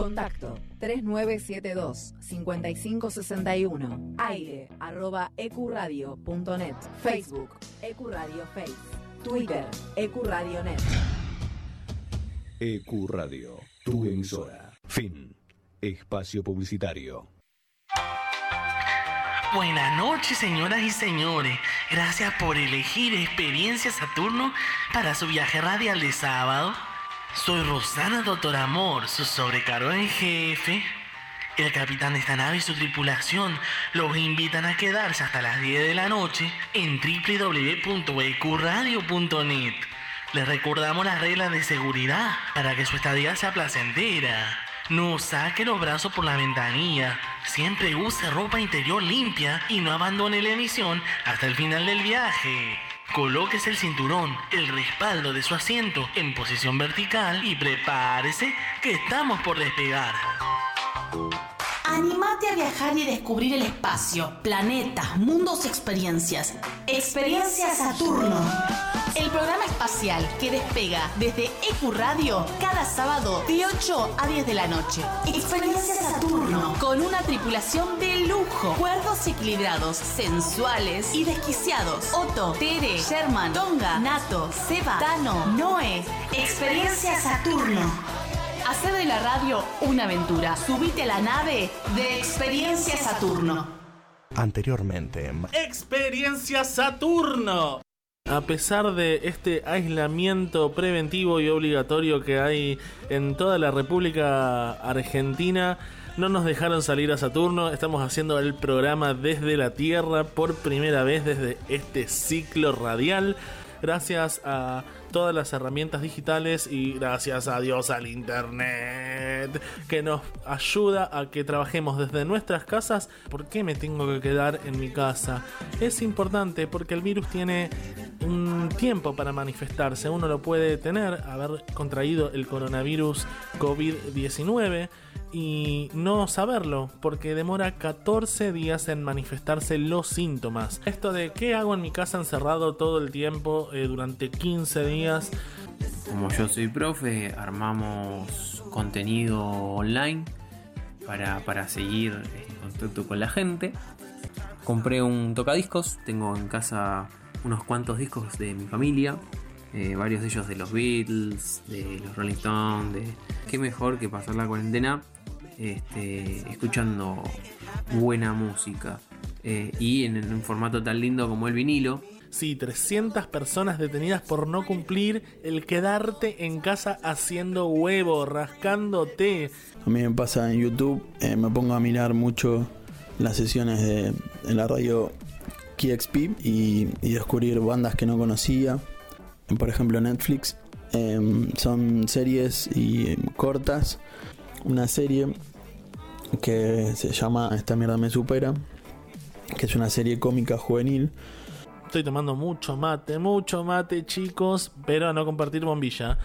Contacto 3972-5561. Aire arroba ecuradio.net. Facebook Ecuradio Face. Twitter Ecuradionet. Ecuradio, tu emisora. Fin. Espacio publicitario. Buenas noches, señoras y señores. Gracias por elegir Experiencia Saturno para su viaje radial de sábado. Soy Rosana Doctor Amor, su sobrecargo en jefe. El capitán de esta nave y su tripulación los invitan a quedarse hasta las 10 de la noche en www.ecuradio.net. Les recordamos las reglas de seguridad para que su estadía sea placentera. No saque los brazos por la ventanilla. Siempre use ropa interior limpia y no abandone la emisión hasta el final del viaje. Colóquese el cinturón, el respaldo de su asiento en posición vertical y prepárese que estamos por despegar. Animate a viajar y descubrir el espacio, planetas, mundos, experiencias. Experiencia Saturno. El programa espacial que despega desde EQ Radio cada sábado de 8 a 10 de la noche. Experiencia Saturno. Con una tripulación de lujo. Cuerdos equilibrados, sensuales y desquiciados. Otto, Tere, Sherman, Tonga, Nato, Seba, Tano, Noé. Experiencia Saturno. Hacer de la radio una aventura. Subite a la nave de Experiencia Saturno. Anteriormente. Experiencia Saturno. A pesar de este aislamiento preventivo y obligatorio que hay en toda la República Argentina, no nos dejaron salir a Saturno. Estamos haciendo el programa desde la Tierra por primera vez desde este ciclo radial. Gracias a todas las herramientas digitales y gracias a Dios al Internet que nos ayuda a que trabajemos desde nuestras casas. ¿Por qué me tengo que quedar en mi casa? Es importante porque el virus tiene un tiempo para manifestarse. Uno lo puede tener, haber contraído el coronavirus COVID-19 y no saberlo, porque demora 14 días en manifestarse los síntomas. Esto de qué hago en mi casa encerrado todo el tiempo eh, durante 15 días. Como yo soy profe, armamos contenido online para, para seguir en contacto con la gente. Compré un tocadiscos, tengo en casa unos cuantos discos de mi familia, eh, varios de ellos de los Beatles, de los Rolling Stones, de qué mejor que pasar la cuarentena este, escuchando buena música eh, y en, un formato tan lindo como el vinilo. Sí, 300 personas detenidas por no cumplir el quedarte en casa haciendo huevo, rascándote. A mí me pasa en YouTube, eh, me pongo a mirar mucho las sesiones de en la radio KXP y, y descubrir bandas que no conocía. Por ejemplo, Netflix. Em, son series y cortas. Una serie que se llama Esta mierda me supera, que es una serie cómica juvenil. Estoy tomando mucho mate, mucho mate, chicos, pero a no compartir bombilla.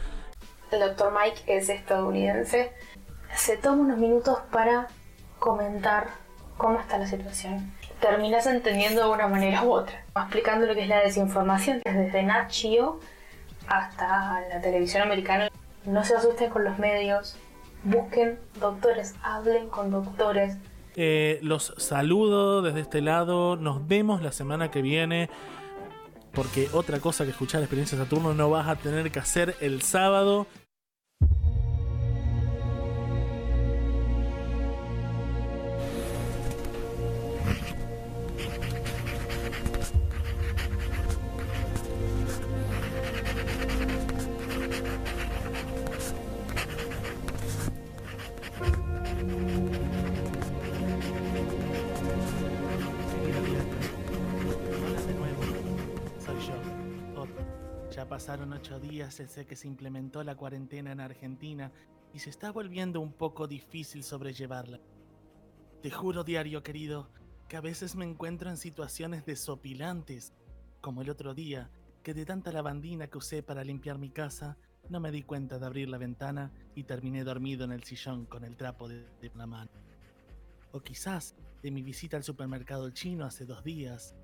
El doctor Mike es estadounidense. Se toma unos minutos para comentar cómo está la situación. Terminas entendiendo de una manera u otra, explicando lo que es la desinformación, desde Nat hasta la televisión americana. No se asusten con los medios, busquen doctores, hablen con doctores. Eh, los saludo desde este lado, nos vemos la semana que viene. Porque otra cosa que escuchar Experiencia Saturno no vas a tener que hacer el sábado. Desde que se implementó la cuarentena en Argentina y se está volviendo un poco difícil sobrellevarla. Te juro, diario querido, que a veces me encuentro en situaciones desopilantes, como el otro día, que de tanta lavandina que usé para limpiar mi casa, no me di cuenta de abrir la ventana y terminé dormido en el sillón con el trapo de, de la mano. O quizás, de mi visita al supermercado chino hace dos días,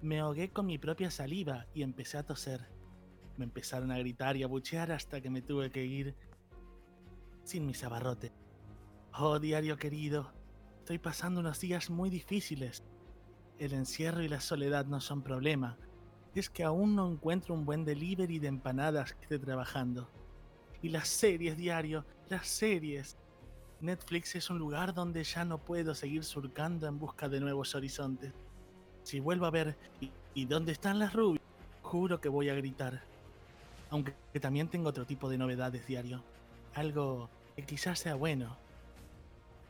me ahogué con mi propia saliva y empecé a toser. Me empezaron a gritar y a buchear hasta que me tuve que ir sin mis abarrotes. Oh, diario querido, estoy pasando unos días muy difíciles. El encierro y la soledad no son problema. Es que aún no encuentro un buen delivery de empanadas que esté trabajando. Y las series, diario, las series. Netflix es un lugar donde ya no puedo seguir surcando en busca de nuevos horizontes. Si vuelvo a ver ¿y, y dónde están las rubias? Juro que voy a gritar. Aunque también tengo otro tipo de novedades diario. Algo que quizás sea bueno.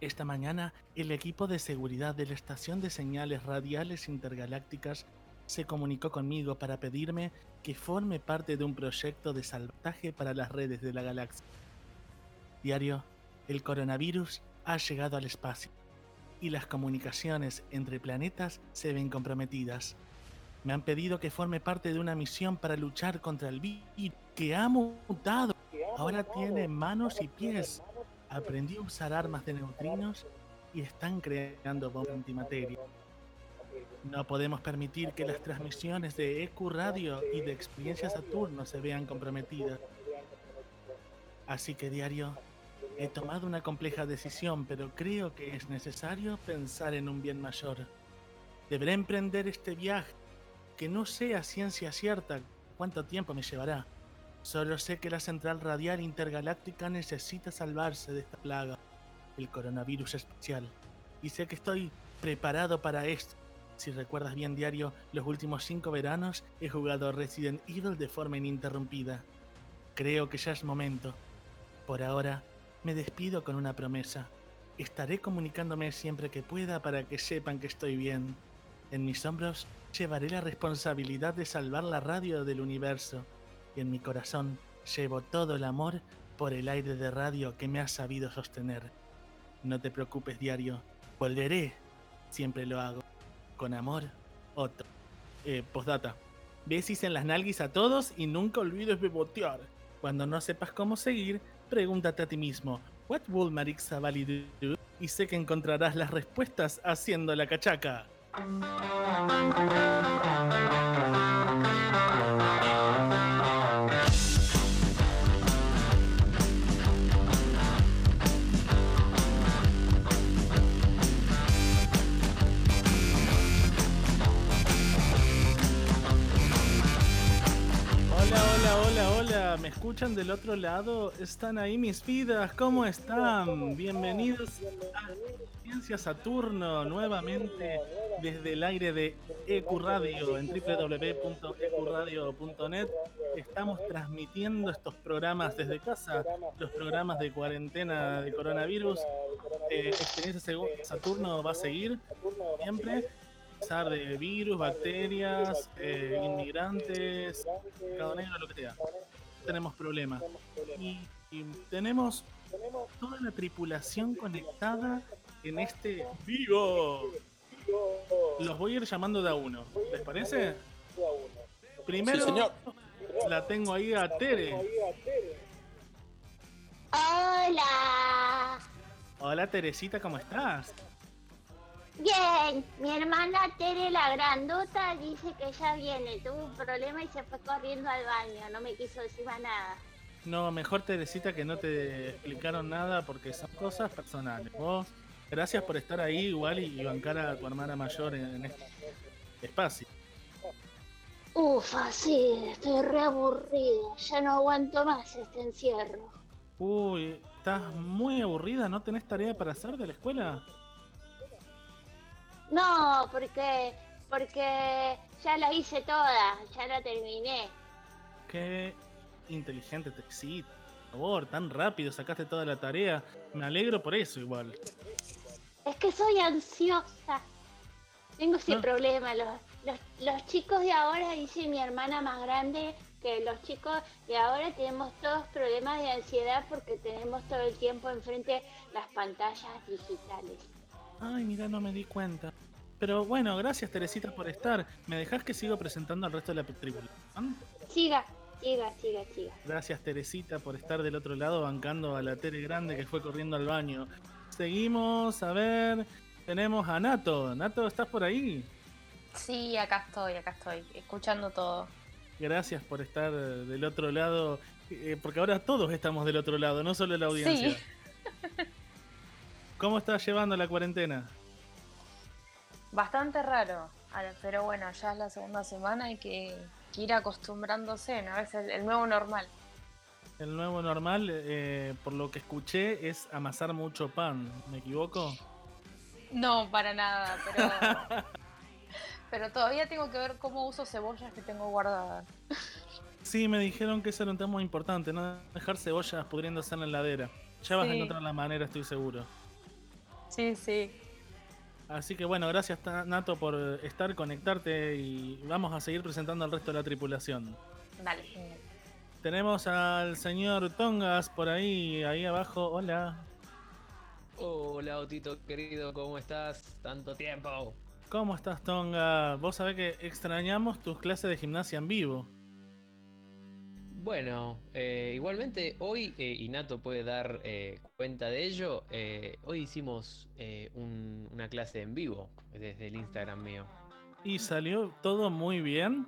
Esta mañana, el equipo de seguridad de la Estación de Señales Radiales Intergalácticas se comunicó conmigo para pedirme que forme parte de un proyecto de salvataje para las redes de la galaxia. Diario, el coronavirus ha llegado al espacio y las comunicaciones entre planetas se ven comprometidas. Me han pedido que forme parte de una misión para luchar contra el virus que ha mutado. Ahora tiene manos y pies. Aprendió a usar armas de neutrinos y están creando bombas antimateria. No podemos permitir que las transmisiones de EQ Radio y de Experiencia Saturno se vean comprometidas. Así que diario, he tomado una compleja decisión, pero creo que es necesario pensar en un bien mayor. Deberé emprender este viaje, que no sé a ciencia cierta cuánto tiempo me llevará. Solo sé que la central radial intergaláctica necesita salvarse de esta plaga, el coronavirus especial. Y sé que estoy preparado para esto. Si recuerdas bien diario, los últimos cinco veranos he jugado Resident Evil de forma ininterrumpida. Creo que ya es momento. Por ahora, me despido con una promesa. Estaré comunicándome siempre que pueda para que sepan que estoy bien. En mis hombros llevaré la responsabilidad de salvar la radio del universo y en mi corazón llevo todo el amor por el aire de radio que me ha sabido sostener. No te preocupes, diario. Volveré. Siempre lo hago. Con amor, Otto. Eh, postdata. Besis en las nalguis a todos y nunca olvides bebotear. Cuando no sepas cómo seguir, pregúntate a ti mismo, ¿What will Marix Zavali do? Y sé que encontrarás las respuestas haciendo la cachaca. Hola, hola, hola, hola. ¿Me escuchan del otro lado? ¿Están ahí mis vidas? ¿Cómo están? Bienvenidos a Ciencia Saturno, nuevamente desde el aire de EQ Radio en www.ecuradio.net. Estamos transmitiendo estos programas desde casa, los programas de cuarentena de coronavirus. Eh, Experiencia Segu- Saturno va a seguir siempre a pesar de virus, bacterias, eh, inmigrantes, cada negro, lo que sea. Tenemos problemas. Y, y tenemos toda la tripulación conectada en este vivo. Los voy a ir llamando de a uno. ¿Les parece? Primero, Sí, señor. la tengo ahí a Tere. Hola. Hola Teresita, ¿cómo estás? Bien, mi hermana Tere la grandota dice que ya viene, tuvo un problema y se fue corriendo al baño, no me quiso decir más nada. No, mejor Teresita que no te explicaron nada porque son cosas personales. Vos, gracias por estar ahí igual y, bancar a tu hermana mayor en, en este espacio. Ufa, sí, estoy re aburrida, ya no aguanto más este encierro. Uy, estás muy aburrida, ¿no tenés tarea para hacer de la escuela? No, porque, porque ya la hice toda, ya la terminé. Qué inteligente te sí, Por favor, tan rápido sacaste toda la tarea. Me alegro por eso igual. Es que soy ansiosa. Tengo ese No. problema. Los, los, los chicos de ahora, dice mi hermana más grande, que los chicos de ahora tenemos todos problemas de ansiedad porque tenemos todo el tiempo enfrente las pantallas digitales. Ay, mira, no me di cuenta. Pero bueno, gracias Teresita por estar. ¿Me dejás que sigo presentando al resto de la tripulación? Siga, siga, siga, siga. Gracias Teresita por estar del otro lado bancando a la Tere Grande que fue corriendo al baño. Seguimos, a ver. Tenemos a Nato. Nato, ¿estás por ahí? Sí, acá estoy, acá estoy, escuchando todo. Gracias por estar eh, del otro lado. eh, porque ahora todos estamos del otro lado, no solo la audiencia. Sí. ¿Cómo estás llevando la cuarentena? Bastante raro, pero bueno, ya es la segunda semana y que, que ir acostumbrándose, ¿no? Es el, el nuevo normal. El nuevo normal, eh, por lo que escuché, es amasar mucho pan. ¿Me equivoco? No, para nada, pero. pero todavía tengo que ver cómo uso cebollas que tengo guardadas. Sí, me dijeron que eso era un tema muy importante, no dejar cebollas pudriéndose en la heladera. Ya vas a encontrar la manera, estoy seguro. Sí, sí. Así que bueno, gracias Nato por estar, conectarte y vamos a seguir presentando al resto de la tripulación. Dale, genial. Tenemos al señor Tongas por ahí, ahí abajo. Hola. Hola, Otito querido, ¿cómo estás? Tanto tiempo. ¿Cómo estás, Tonga? Vos sabés que extrañamos tus clases de gimnasia en vivo. Bueno, eh, igualmente hoy, eh, y Nato puede dar eh, cuenta de ello, eh, hoy hicimos un- una clase en vivo desde el Instagram mío. Y salió todo muy bien.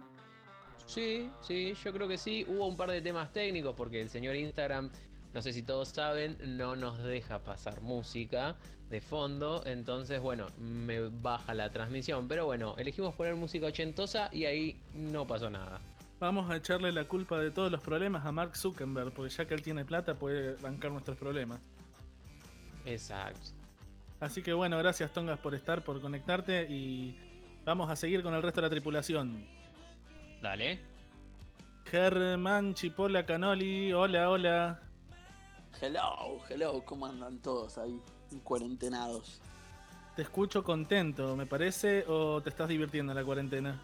Sí, sí, yo creo que sí. Hubo un par de temas técnicos porque el señor Instagram, no sé si todos saben, no nos deja pasar música de fondo. Entonces, bueno, me baja la transmisión. Pero bueno, elegimos poner música ochentosa y ahí no pasó nada. Vamos a echarle la culpa de todos los problemas a Mark Zuckerberg, porque ya que él tiene plata puede bancar nuestros problemas. Exacto. Así que bueno, gracias Tongas por estar, por conectarte y vamos a seguir con el resto de la tripulación. Dale. Germán Chipola Canoli, hola, hola. Hello, hello, ¿cómo andan todos ahí? Cuarentenados. Te escucho contento, me parece, o te estás divirtiendo en la cuarentena.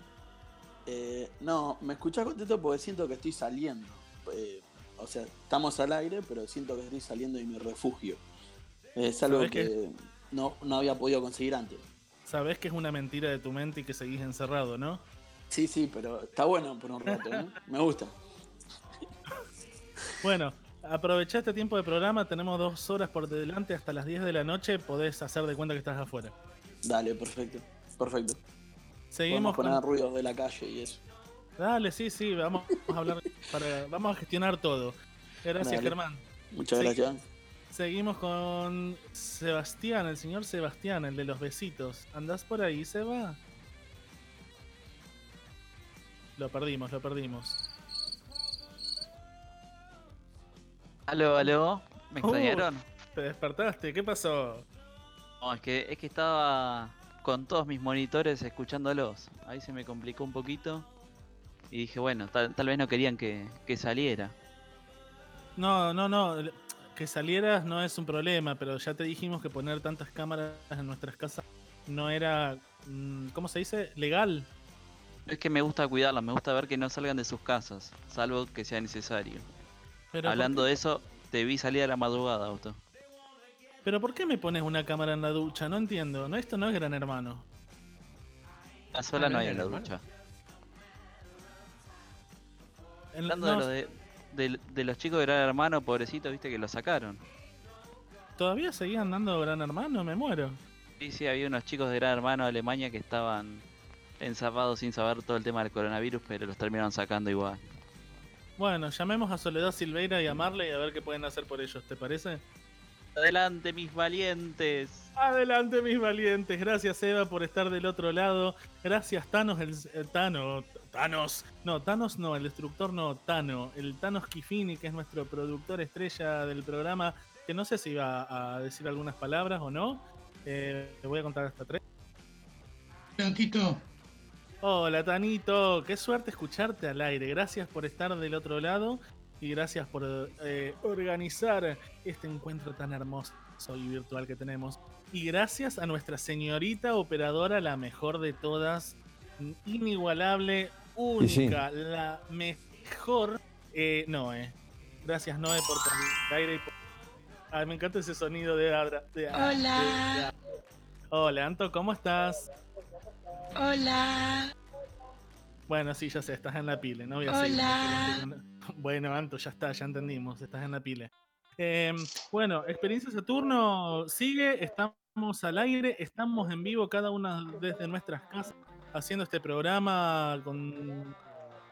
Eh, no, me escuchás contento porque siento que estoy saliendo. Eh, o sea, estamos al aire, pero siento que estoy saliendo de mi refugio. Es algo ¿Sabés que, qué? no, no había podido conseguir antes. Sabés que es una mentira de tu mente y que seguís encerrado, ¿no? Sí, sí, pero está bueno por un rato, ¿no? Me gusta. Bueno, aprovechá este tiempo de programa, tenemos dos horas por delante hasta las 10 de la noche, podés hacer de cuenta que estás afuera. Dale, perfecto. Perfecto. Seguimos Podemos poner con... ruidos de la calle y eso. Dale, sí, sí, vamos a hablar para... Vamos a gestionar todo. Gracias, Dale. Germán. Muchas gracias. Seguimos con Sebastián, el señor Sebastián, el de los besitos. ¿Andás por ahí, Seba? Lo perdimos, lo perdimos. Aló, aló, ¿me Uh, extrañaron? ¿Te despertaste? ¿Qué pasó? No, es que, es que estaba con todos mis monitores escuchándolos. Ahí se me complicó un poquito. Y dije, bueno, tal, tal vez no querían que, que saliera. No, no, no. Que salieras no es un problema, pero ya te dijimos que poner tantas cámaras en nuestras casas no era, mm, ¿cómo se dice? Legal. Es que me gusta cuidarlos, me gusta ver que no salgan de sus casas, salvo que sea necesario. Pero Hablando ¿por qué- de eso, te vi salir a la madrugada, Auto. Pero ¿por qué me pones una cámara en la ducha? No entiendo. No, esto no es Gran Hermano. La sola Ah, no ¿no hay en la hermano? ducha. En Hablando no, de, lo de, de- de los chicos de Gran Hermano, pobrecitos, viste que lo sacaron. ¿Todavía seguían dando Gran Hermano? Me muero. Sí, sí, había unos chicos de Gran Hermano de Alemania que estaban encerrados sin saber todo el tema del coronavirus, pero los terminaron sacando igual. Bueno, llamemos a Soledad Silveira y a Marley a ver qué pueden hacer por ellos, ¿te parece? Adelante, mis valientes. Adelante, mis valientes. Gracias, Eva, por estar del otro lado. Gracias, Thanos, el eh, Tano. Thanos. No, Thanos no, el destructor no, Tano. El Thanos Kifini, que es nuestro productor estrella del programa, que no sé si va a decir algunas palabras o no. Eh, te voy a contar hasta tres. Tantito. Hola, Tanito. Qué suerte escucharte al aire. Gracias por estar del otro lado y gracias por eh, organizar este encuentro tan hermoso y virtual que tenemos. Y gracias a nuestra señorita operadora, la mejor de todas, inigualable, única, la mejor, eh, Noé. Gracias, Noé, por estar al aire. y por- Ay, me encanta ese sonido de Adra. de- Hola. de- Hola, Anto, ¿cómo estás? Hola. Bueno, sí, ya sé, estás en la pile, no voy a Hola. seguir. Bueno, Anto, ya está, ya entendimos, estás en la pile. Eh, bueno, Experiencia Saturno sigue, estamos al aire, estamos en vivo cada una desde nuestras casas haciendo este programa con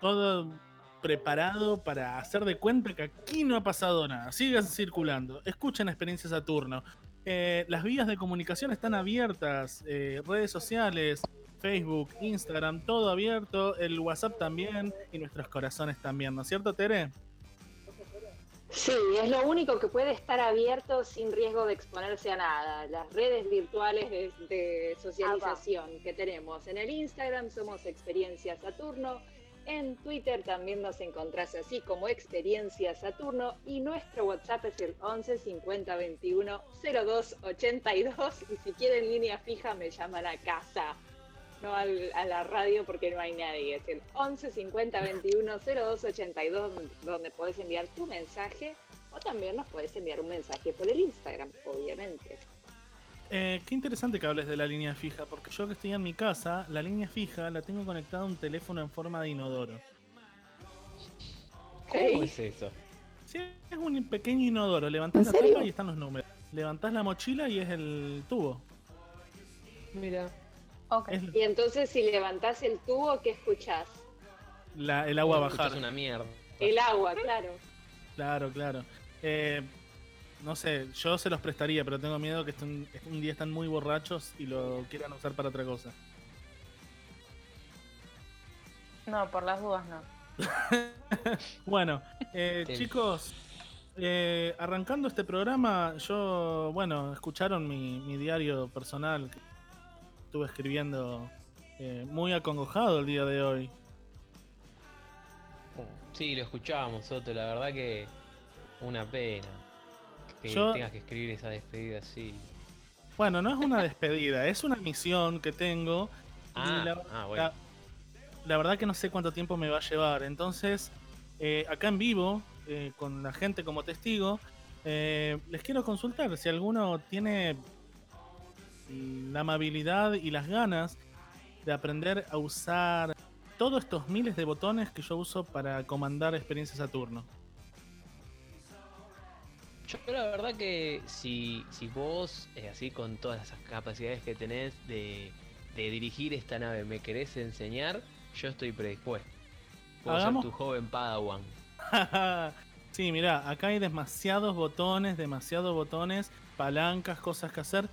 todo preparado para hacer de cuenta que aquí no ha pasado nada. Sigan circulando, escuchen Experiencia Saturno. Eh, las vías de comunicación están abiertas, eh, redes sociales, Facebook, Instagram, todo abierto, el WhatsApp también y nuestros corazones también, ¿no es cierto, Tere? Sí, es lo único que puede estar abierto sin riesgo de exponerse a nada. Las redes virtuales de, de socialización que tenemos. En el Instagram somos Experiencia Saturno. En Twitter también nos encontrás así como Experiencia Saturno. Y nuestro WhatsApp es el 11 50 21 02 82. Y si quieren línea fija, me llaman a casa. No al- a la radio porque no hay nadie. Es el 11 50 21 02 82 donde podés enviar tu mensaje o también nos podés enviar un mensaje por el Instagram, obviamente. Eh, qué interesante que hables de la línea fija, porque yo que estoy en mi casa, la línea fija la tengo conectada a un teléfono en forma de inodoro. ¿Cómo es eso? Sí, es un pequeño inodoro. Levantás ¿En la tapa y están los números. Levantás la mochila y es el tubo. Mira. Es Y entonces si levantás el tubo, ¿qué escuchás? la- el agua Escuchás bajar. una mierda. El agua, claro. Claro, claro. Eh, no sé, yo se los prestaría, pero tengo miedo que estén- un día están muy borrachos y lo quieran usar para otra cosa. No, por las dudas no. Bueno, eh, Sí. chicos, eh, arrancando este programa, yo, bueno, escucharon mi, mi diario personal estuve escribiendo eh, muy acongojado el día de hoy. Sí, lo escuchábamos, Soto. La verdad que una pena que Yo- tengas que escribir esa despedida así. Bueno, no es una despedida, es una misión que tengo. Ah, la, ah, bueno. la- la verdad que no sé cuánto tiempo me va a llevar. Entonces, eh, acá en vivo, eh, con la gente como testigo, eh, les quiero consultar si alguno tiene la amabilidad y las ganas de aprender a usar todos estos miles de botones que yo uso para comandar experiencia Saturno. Yo la verdad que si, si vos, eh, así con todas esas capacidades que tenés de, de dirigir esta nave, me querés enseñar, yo estoy predispuesto. Puedo Hagamos- ser tu joven Padawan. sí, mira, acá hay demasiados botones, demasiados botones, palancas, cosas que hacer.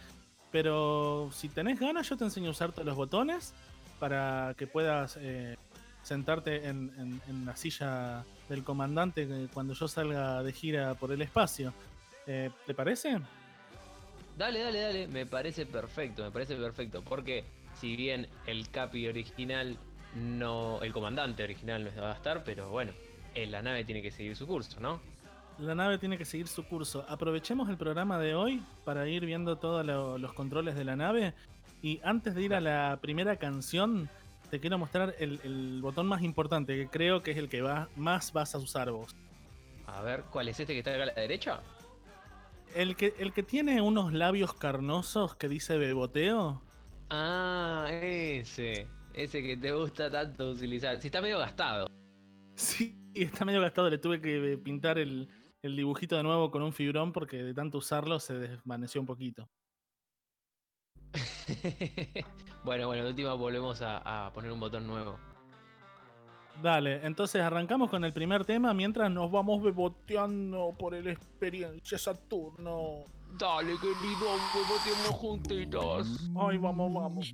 Pero si tenés ganas, yo te enseño a usar todos los botones para que puedas eh, sentarte en, la silla del comandante eh, cuando yo salga de gira por el espacio. Eh, ¿Te parece? Dale, dale, dale, me parece perfecto, me parece perfecto, porque si bien el Capi original no, el comandante original no va a estar, pero bueno, en la nave tiene que seguir su curso, ¿no? La nave tiene que seguir su curso. Aprovechemos el programa de hoy para ir viendo todos lo- los controles de la nave. Y antes de ir a la primera canción, te quiero mostrar el, el botón más importante, que creo que es el que va, más vas a usar vos. A ver, ¿cuál es este que está acá a la derecha? El que, el que tiene unos labios carnosos que dice beboteo. Ah, ese, ese que te gusta tanto utilizar. Si está medio gastado. Sí, está medio gastado. Le tuve que pintar el, el dibujito de nuevo con un fibrón porque de tanto usarlo se desvaneció un poquito. Bueno, bueno, de última volvemos a, a poner un botón nuevo. Dale, entonces arrancamos con el primer tema mientras nos vamos beboteando por el experiencia Saturno. Dale, querido, beboteemos juntitos. Ay, vamos, vamos.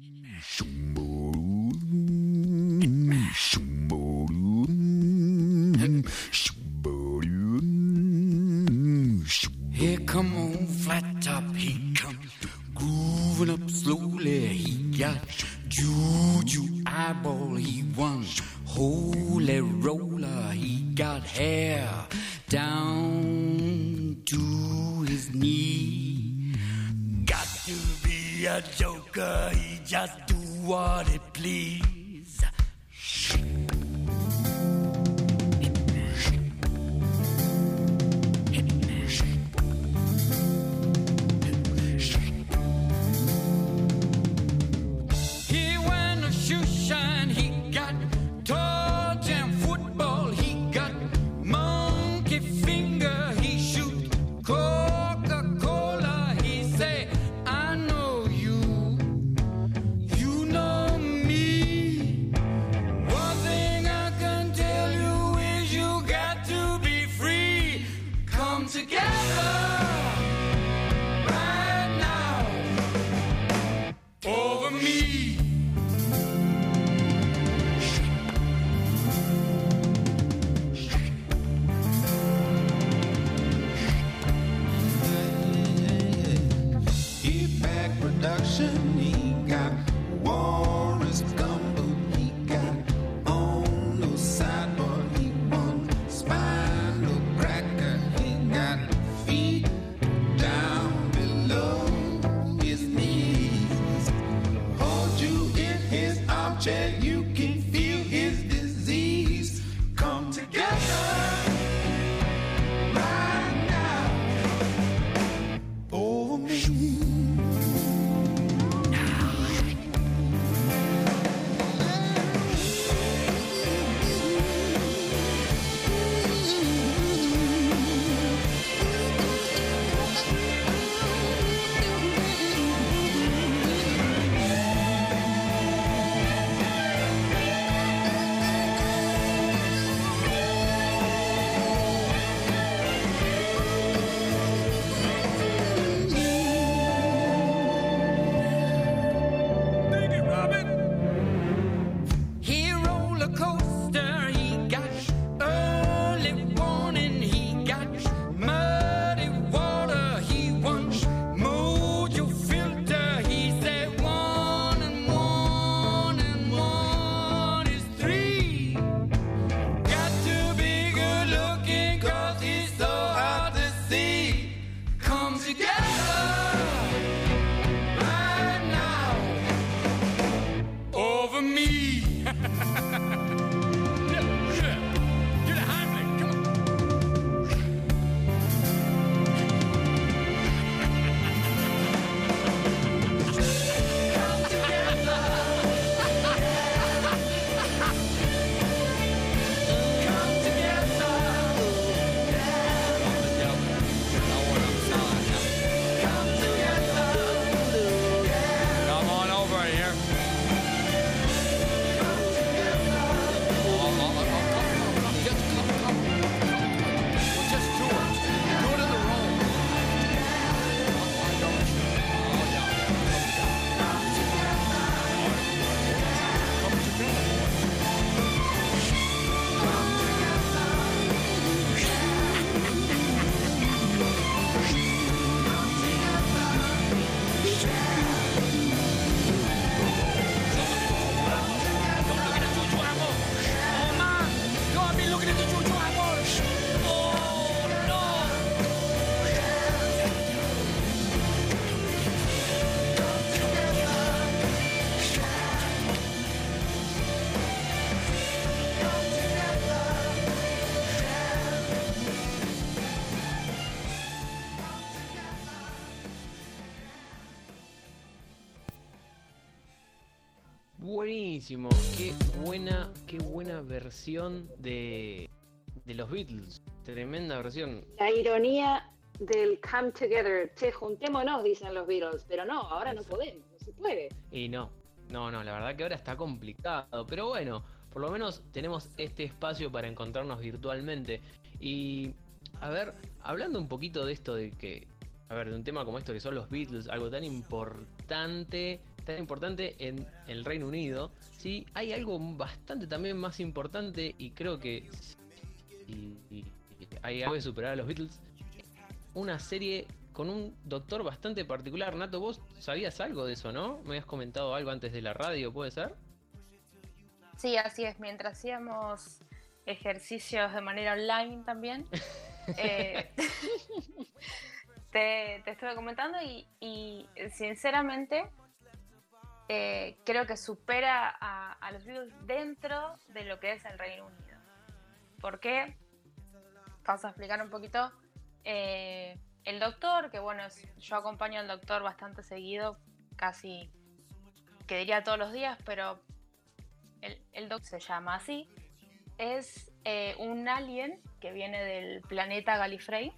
Buenísimo, qué buena, qué buena versión de, de los Beatles. Tremenda versión. La ironía del come together. Che, juntémonos, dicen los Beatles. Pero no, ahora no podemos, no se puede. Y no, no, no, la verdad que ahora está complicado. Pero bueno, por lo menos tenemos este espacio para encontrarnos virtualmente. Y, a ver, hablando un poquito de esto de que, a ver, de un tema como esto que son los Beatles, algo tan importante, tan importante en el Reino Unido, sí, hay algo bastante también más importante y creo que y- y- hay algo de superar a los Beatles. Una serie con un doctor bastante particular. Nato, vos sabías algo de eso, ¿no? Me habías comentado algo antes de la radio, ¿puede ser? Sí, así es. Mientras hacíamos ejercicios de manera online también, eh, te, te estuve comentando y, y, sinceramente eh, creo que supera a, los Beatles dentro de lo que es el Reino Unido. ¿Por qué? Paso a explicar un poquito. Eh, el doctor, que bueno, yo acompaño al doctor bastante seguido, casi que diría todos los días, pero el, el Doc se llama así, es eh, un alien que viene del planeta Gallifrey,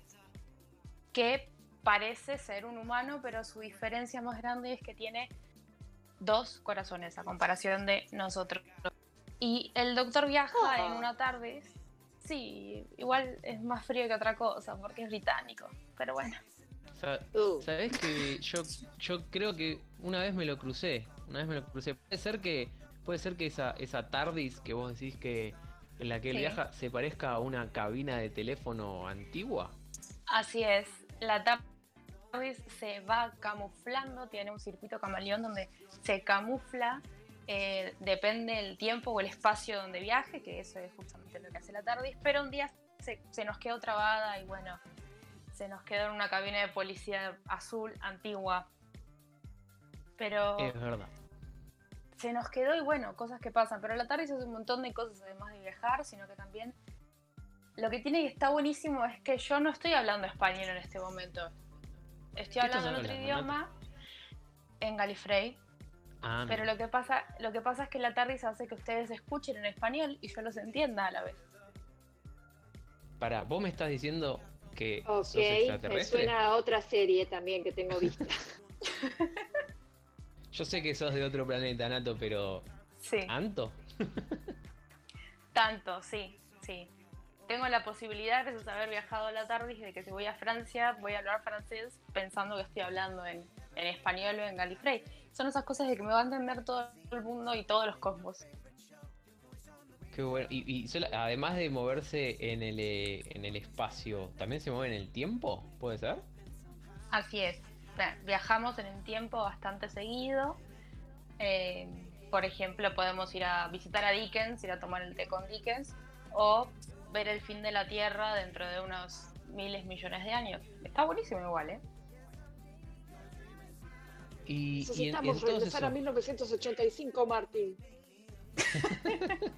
que parece ser un humano, pero su diferencia más grande es que tiene dos corazones a comparación de nosotros. Y el doctor viaja en una tarde, sí, igual es más frío que otra cosa, porque es británico, pero bueno. Sa- Sabés que yo, yo creo que una vez me lo crucé. Una vez me lo crucé. Puede ser que, puede ser que esa, esa TARDIS que vos decís que en la que él Sí. viaja se parezca a una cabina de teléfono antigua. Así es, la tapa TARDIS se va camuflando, tiene un circuito camaleón donde se camufla, eh, depende del tiempo o el espacio donde viaje, que eso es justamente lo que hace la TARDIS, pero un día se, se nos quedó trabada y bueno, se nos quedó en una cabina de policía azul antigua. Pero Es verdad. se nos quedó y bueno, cosas que pasan. Pero la TARDIS hace un montón de cosas además de viajar, sino que también lo que tiene y está buenísimo es que yo no estoy hablando español en este momento. Estoy ¿Qué estás hablando en otro hablando, idioma, en Galifrey. Ah, Pero lo que pasa, lo que pasa es que la TARDIS hace que ustedes escuchen en español y yo los entienda a la vez. para, vos me estás diciendo que Ok, sos me suena a otra serie también que tengo vista. Yo sé que sos de otro planeta, Nato, pero. Sí. ¿Anto? Tanto, sí, sí. Tengo la posibilidad, gracias a haber viajado a la TARDIS, de que si voy a Francia voy a hablar francés pensando que estoy hablando en, en español o en Galifrey. Son esas cosas de que me va a entender todo el mundo y todos los cosmos. Qué bueno. Y, además de moverse en el, eh, en el espacio, ¿también se mueve en el tiempo? ¿Puede ser? Así es. Viajamos en el tiempo bastante seguido. Eh, por ejemplo, podemos ir a visitar a Dickens, ir a tomar el té con Dickens, o ver el fin de la Tierra dentro de unos miles, millones de años. Está buenísimo igual, ¿eh? Y, y en- Necesitamos entonces regresar a 1985, Martín.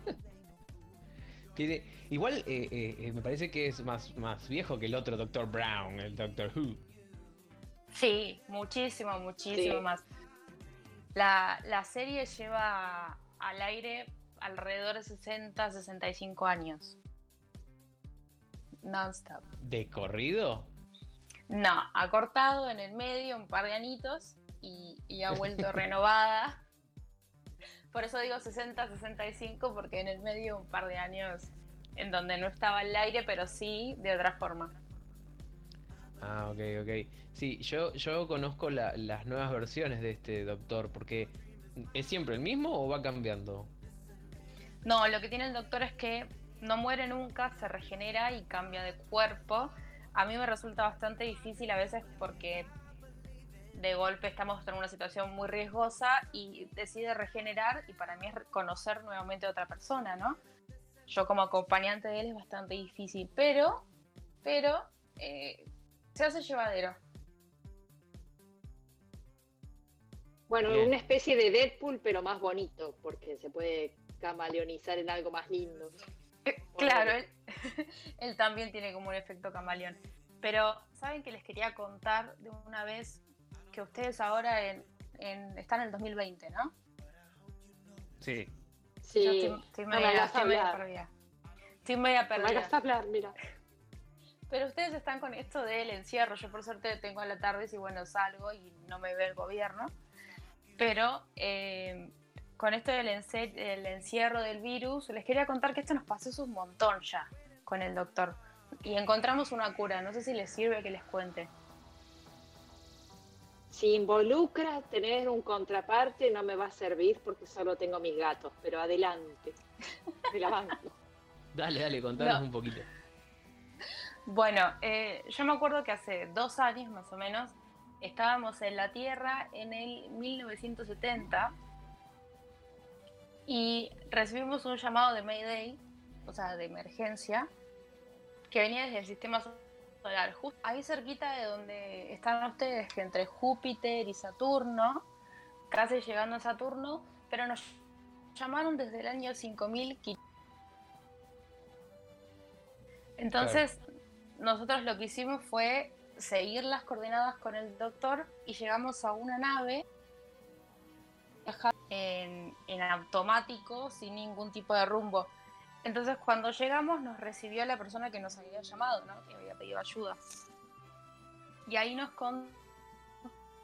tiene- igual eh, eh, eh, me parece que es más, más viejo que el otro Doctor Brown, el Doctor Who. Sí, muchísimo, muchísimo Sí. más. La, la serie lleva al aire alrededor de 60, 65 años. Non-stop. ¿De corrido? No, ha cortado en el medio un par de anitos y, y ha vuelto renovada. Por eso digo 60, 65, porque en el medio un par de años en donde no estaba al aire, pero sí de otra forma. Ah, ok, ok. Sí, yo, yo conozco la- las nuevas versiones de este Doctor, porque ¿es siempre el mismo o va cambiando? No, lo que tiene el doctor es que no muere nunca, se regenera y cambia de cuerpo. A mí me resulta bastante difícil a veces porque de golpe estamos en una situación muy riesgosa y decide regenerar y para mí es conocer nuevamente a otra persona, ¿no? Yo como acompañante de él es bastante difícil, pero, pero eh, se hace llevadero. Bueno, Bien. una especie de Deadpool, pero más bonito, porque se puede camaleonizar en algo más lindo. Claro, él, él también tiene como un efecto camaleón. Pero, ¿saben que les quería contar de una vez que ustedes ahora en, en- están en el 2020, ¿no? Sí. Sí, Yo estoy, estoy no me media, hagas estoy media hablar. perdida. Estoy media me perdida. hagas hablar, mira. Pero ustedes están con esto del encierro. Yo por suerte tengo a la tarde y bueno, salgo y no me ve el gobierno. Pero eh, con esto del el encierro del virus, les quería contar que esto nos pasó hace un montón ya con el doctor. Y encontramos una cura. No sé si les sirve que les cuente. Si involucra tener un contraparte, no me va a servir porque solo tengo mis gatos, pero adelante. Me la banco. Dale, dale, contanos No. un poquito. Bueno, eh, yo me acuerdo que hace dos años más o menos estábamos en la Tierra en el 1970 y recibimos un llamado de Mayday, o sea, de emergencia, que venía desde el sistema solar, justo ahí cerquita de donde están ustedes, que entre Júpiter y Saturno, casi llegando a Saturno, pero nos llamaron desde el año 5000 entonces, nosotros lo que hicimos fue seguir las coordenadas con el doctor y llegamos a una nave en, en automático sin ningún tipo de rumbo. Entonces, cuando llegamos, nos recibió la persona que nos había llamado, ¿no? que había pedido ayuda. Y ahí nos contó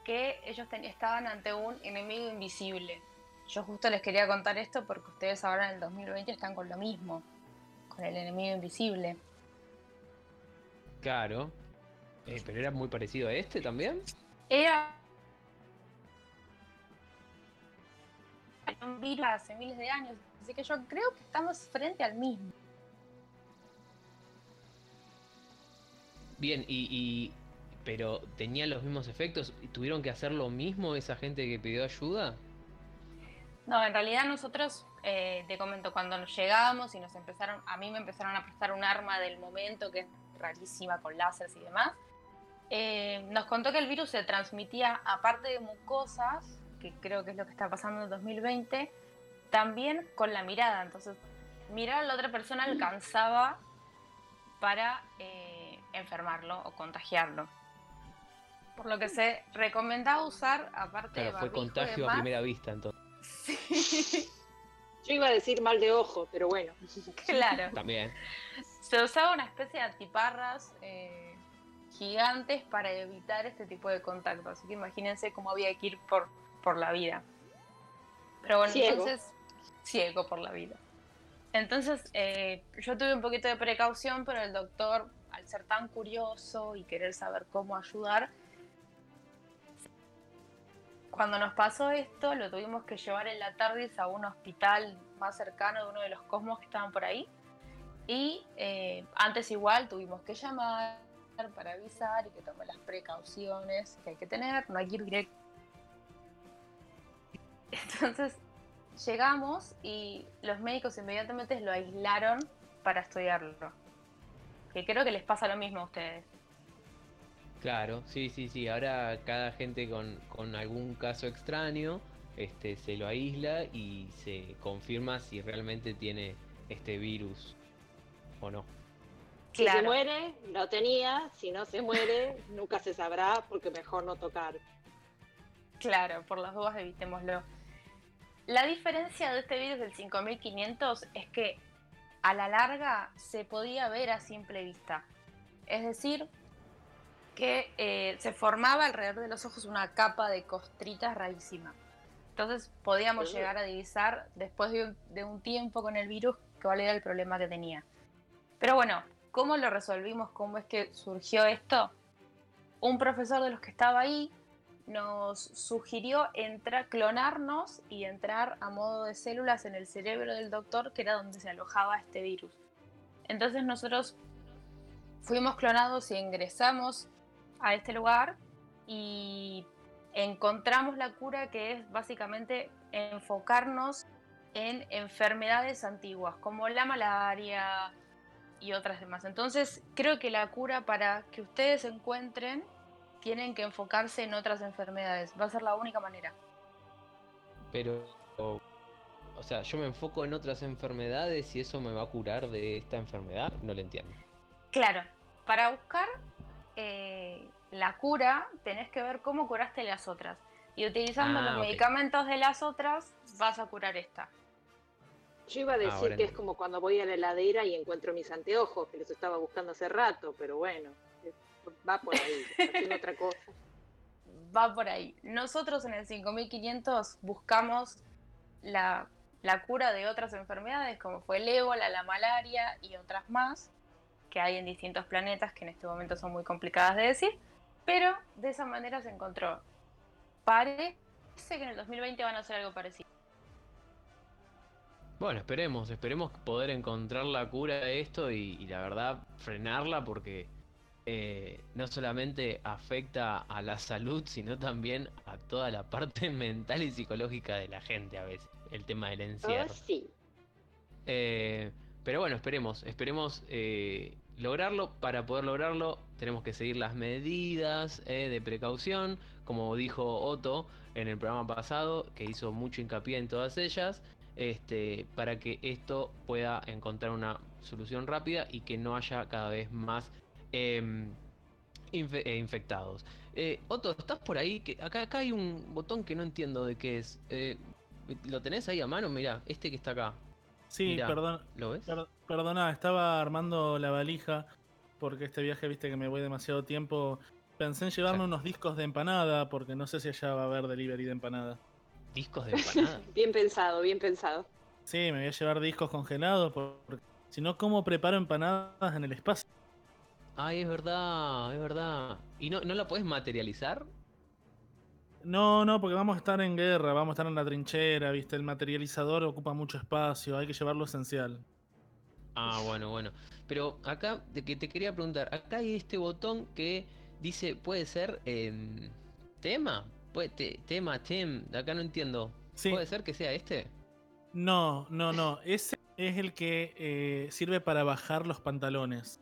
que ellos estaban ante un enemigo invisible. Yo justo les quería contar esto porque ustedes ahora en el 2020 están con lo mismo, con el enemigo invisible. Claro. Eh, pero era muy parecido a este también. Era un virus hace miles de años, así que yo creo que estamos frente al mismo. Bien, y, y pero tenía los mismos efectos. ¿Y ¿Tuvieron que hacer lo mismo esa gente que pidió ayuda? No, en realidad nosotros, eh, te comento, cuando nos llegamos y nos empezaron, a mí me empezaron a prestar un arma del momento que es rarísima con láseres y demás, eh, nos contó que el virus se transmitía, aparte de mucosas, que creo que es lo que está pasando en el 2020, también con la mirada. Entonces, mirar a la otra persona alcanzaba para eh, enfermarlo o contagiarlo. Por lo que se recomendaba usar, aparte de Claro, fue barbijo y contagio a primera vista entonces. Yo iba a decir mal de ojo, pero bueno. Claro. También. Se usaba una especie de antiparras eh, gigantes para evitar este tipo de contacto. Así que imagínense cómo había que ir por, por la vida. Pero bueno, Ciego. entonces, ciego por la vida. Entonces, eh, yo tuve un poquito de precaución, pero el doctor, al ser tan curioso y querer saber cómo ayudar, cuando nos pasó esto, lo tuvimos que llevar en la tarde a un hospital más cercano de uno de los cosmos que estaban por ahí. Y eh, antes igual tuvimos que llamar para avisar y que tome las precauciones que hay que tener, no hay que ir directo. Entonces llegamos y los médicos inmediatamente lo aislaron para estudiarlo. Que creo que les pasa lo mismo a ustedes. Claro, sí, sí, sí. Ahora cada gente con, con algún caso extraño este, se lo aísla y se confirma si realmente tiene este virus o no. Si se muere, lo tenía. Si no se muere, nunca se sabrá porque mejor no tocar. Claro, por las dudas evitémoslo. La diferencia de este virus del 5500 es que a la larga se podía ver a simple vista. Es decir, que eh, se formaba alrededor de los ojos una capa de costritas rarísima. Entonces podíamos llegar a divisar después de un, de un tiempo con el virus cuál era el problema que tenía. Pero bueno, ¿cómo lo resolvimos? ¿Cómo es que surgió esto? Un profesor de los que estaba ahí nos sugirió entrar, clonarnos y entrar a modo de células en el cerebro del doctor, que era donde se alojaba este virus. Entonces nosotros fuimos clonados y ingresamos a este lugar y encontramos la cura que es básicamente enfocarnos en enfermedades antiguas como la malaria y otras demás. Entonces creo que la cura para que ustedes encuentren tienen que enfocarse en otras enfermedades. Va a ser la única manera. Pero, o, o sea, yo me enfoco en otras enfermedades y eso me va a curar de esta enfermedad. No lo entiendo. Claro, para buscar eh, la cura tenés que ver cómo curaste las otras. Y utilizando Ah, los medicamentos de las otras vas a curar esta. Yo iba a decir Ahora que es como cuando voy a la heladera y encuentro mis anteojos, que los estaba buscando hace rato, pero bueno, va por ahí, haciendo otra cosa. Va por ahí. Nosotros en el 5500 buscamos la, la cura de otras enfermedades como fue el ébola, la malaria y otras más que hay en distintos planetas que en este momento son muy complicadas de decir, pero de esa manera se encontró. Parece que en el 2020 van a hacer algo parecido. Bueno, esperemos, esperemos poder encontrar la cura de esto y, y la verdad frenarla porque eh, no solamente afecta a la salud, sino también a toda la parte mental y psicológica de la gente a veces, el tema del encierro. Sí. Eh, pero bueno, esperemos, esperemos eh, lograrlo. Para poder lograrlo tenemos que seguir las medidas de precaución, como dijo Otto en el programa pasado, que hizo mucho hincapié en todas ellas, este, para que esto pueda encontrar una solución rápida y que no haya cada vez más em, infe- eh, infectados. Eh, Otto, ¿estás por ahí? Que acá, acá hay un botón que no entiendo de qué es. Eh, ¿Lo tenés ahí a mano? Mira, este que está acá. Sí, Mirá, perdón. ¿Lo ves? per- perdona, estaba armando la valija porque este viaje, viste que me voy demasiado tiempo. Pensé en llevarme unos discos de empanada porque no sé si allá va a haber delivery de empanada. ¿Discos de empanada? Bien pensado, bien pensado. Sí, me voy a llevar discos congelados porque si no, ¿cómo preparo empanadas en el espacio? Ay, es verdad, es verdad. ¿Y no, no la podés materializar? No, no, porque vamos a estar en guerra, vamos a estar en la trinchera, viste, el materializador ocupa mucho espacio, hay que llevar lo esencial. Ah, bueno, bueno. Pero acá, de que te quería preguntar, acá hay este botón que dice, puede ser em, tema, puede, te- tema, tem, acá no entiendo. ¿Puede ser que sea este? No, no, no. Ese es el que eh, sirve para bajar los pantalones.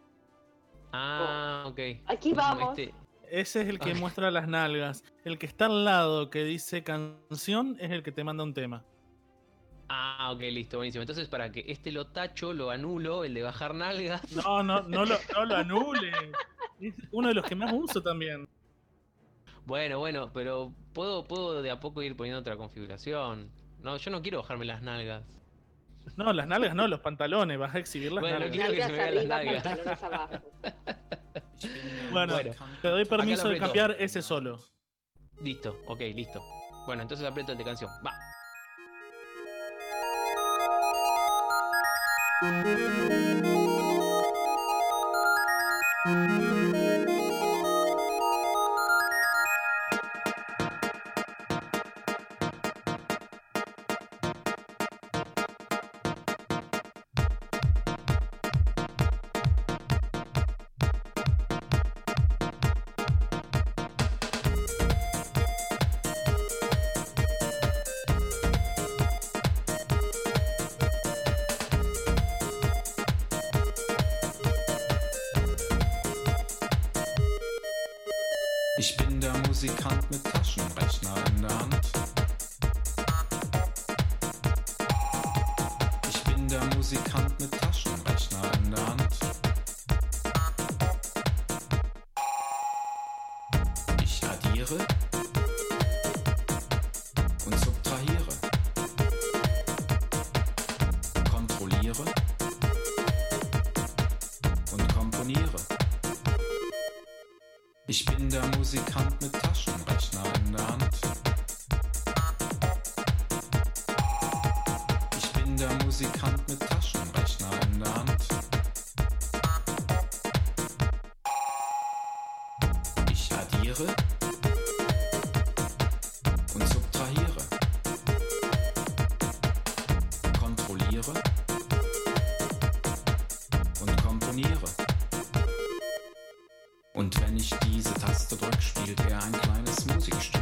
Ah, ok. Aquí vamos. este- Ese es el que muestra las nalgas. El que está al lado que dice canción es el que te manda un tema. Ah, ok, listo, buenísimo. Entonces, para que este lo tacho, lo anulo, el de bajar nalgas. No, no, no lo, no lo anule. Es uno de los que más uso también. Bueno, bueno, pero puedo, puedo de a poco ir poniendo otra configuración. No, yo no quiero bajarme las nalgas. No, las nalgas no, los pantalones. Vas a exhibir las Bueno, nalgas. que se las nalgas. pantalones abajo. Bueno, Bueno, te doy permiso de cambiar ese solo. Listo, ok, listo. Bueno, entonces aprieto el de canción. Va. Und wenn ich diese Taste drück, spielt er ein kleines Musikstück.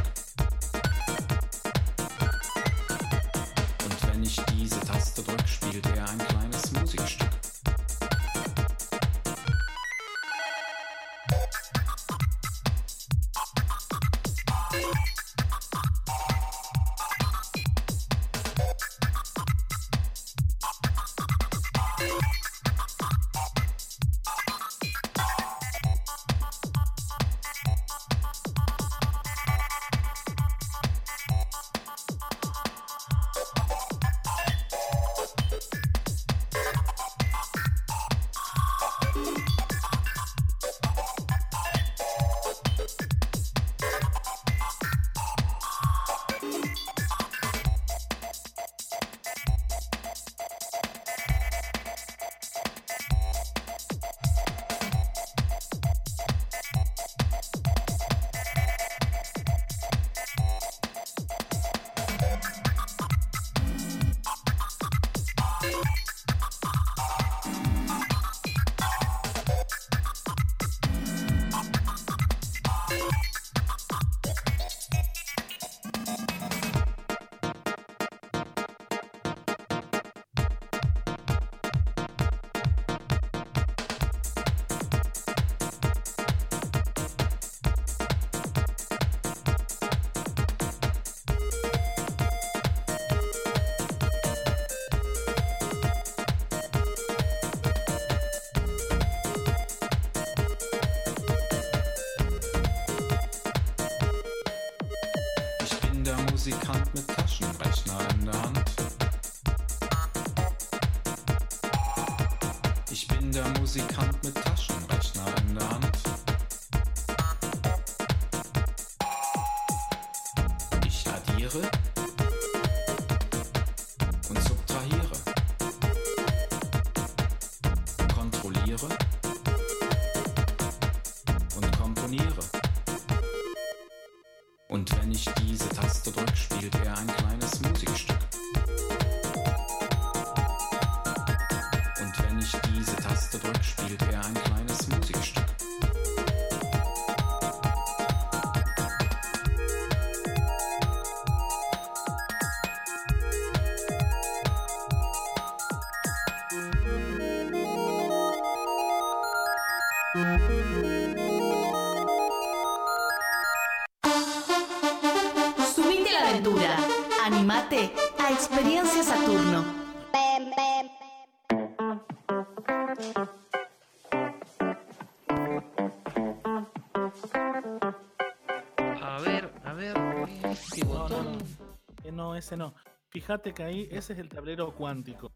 Ese no. Fíjate que ahí ese es el tablero cuántico.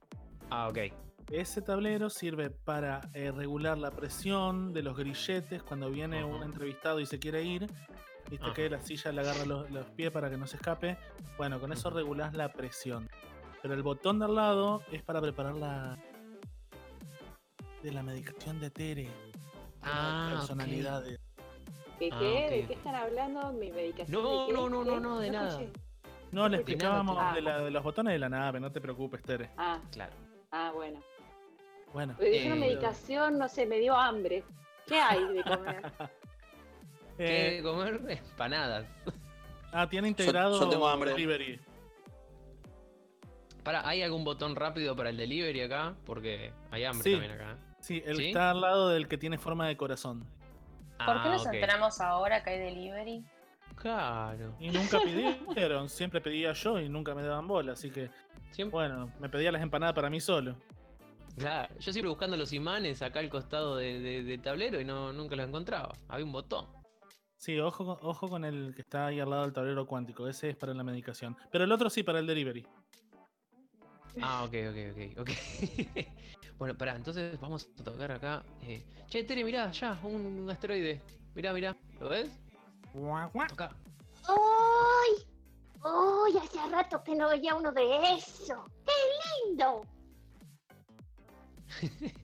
Ah, ok. Ese tablero sirve para eh, regular la presión de los grilletes cuando viene un entrevistado y se quiere ir. Viste Ajá. que la silla le agarra los, los pies para que no se escape. Bueno, con eso regulás la presión. Pero el botón de al lado es para preparar la. de la medicación de Tere. Ah, personalidades. ¿Qué, Ah, qué? ok, ¿De qué están hablando? ¿Mi medicación? No, de no, no, no, no, de nada. escuché. No, le explicábamos de, la- de los botones de la nave, no te preocupes, Tere. Ah, Claro. ah, bueno. Bueno. Me dijeron Eh, medicación, no sé, me dio hambre. ¿Qué hay de comer? ¿Qué Eh, de comer? Empanadas. ah, tiene integrado yo tengo hambre. delivery. Para, ¿hay algún botón rápido para el delivery acá? Porque hay hambre Sí. también acá. ¿eh? Sí, el está al lado del que tiene forma de corazón. ¿Por qué Ah, nos ok. enteramos ahora que hay delivery? Claro. Y nunca pidieron, siempre pedía yo y nunca me daban bola, así que bueno, me pedía las empanadas para mí solo. Claro, yo siempre buscando los imanes acá al costado de- de- del tablero y no, nunca los encontraba. Había un botón. Sí, ojo, con- ojo con el que está ahí al lado del tablero cuántico, ese es para la medicación. Pero el otro sí, para el delivery. Ah, ok, ok, ok, ok. bueno, pará, entonces vamos a tocar acá. eh, Che, Tere, mirá, ya, un asteroide. Mirá, mirá, ¿lo ves? ¡Uy! ¡Uy! Hace rato que no veía uno de eso. ¡Qué lindo!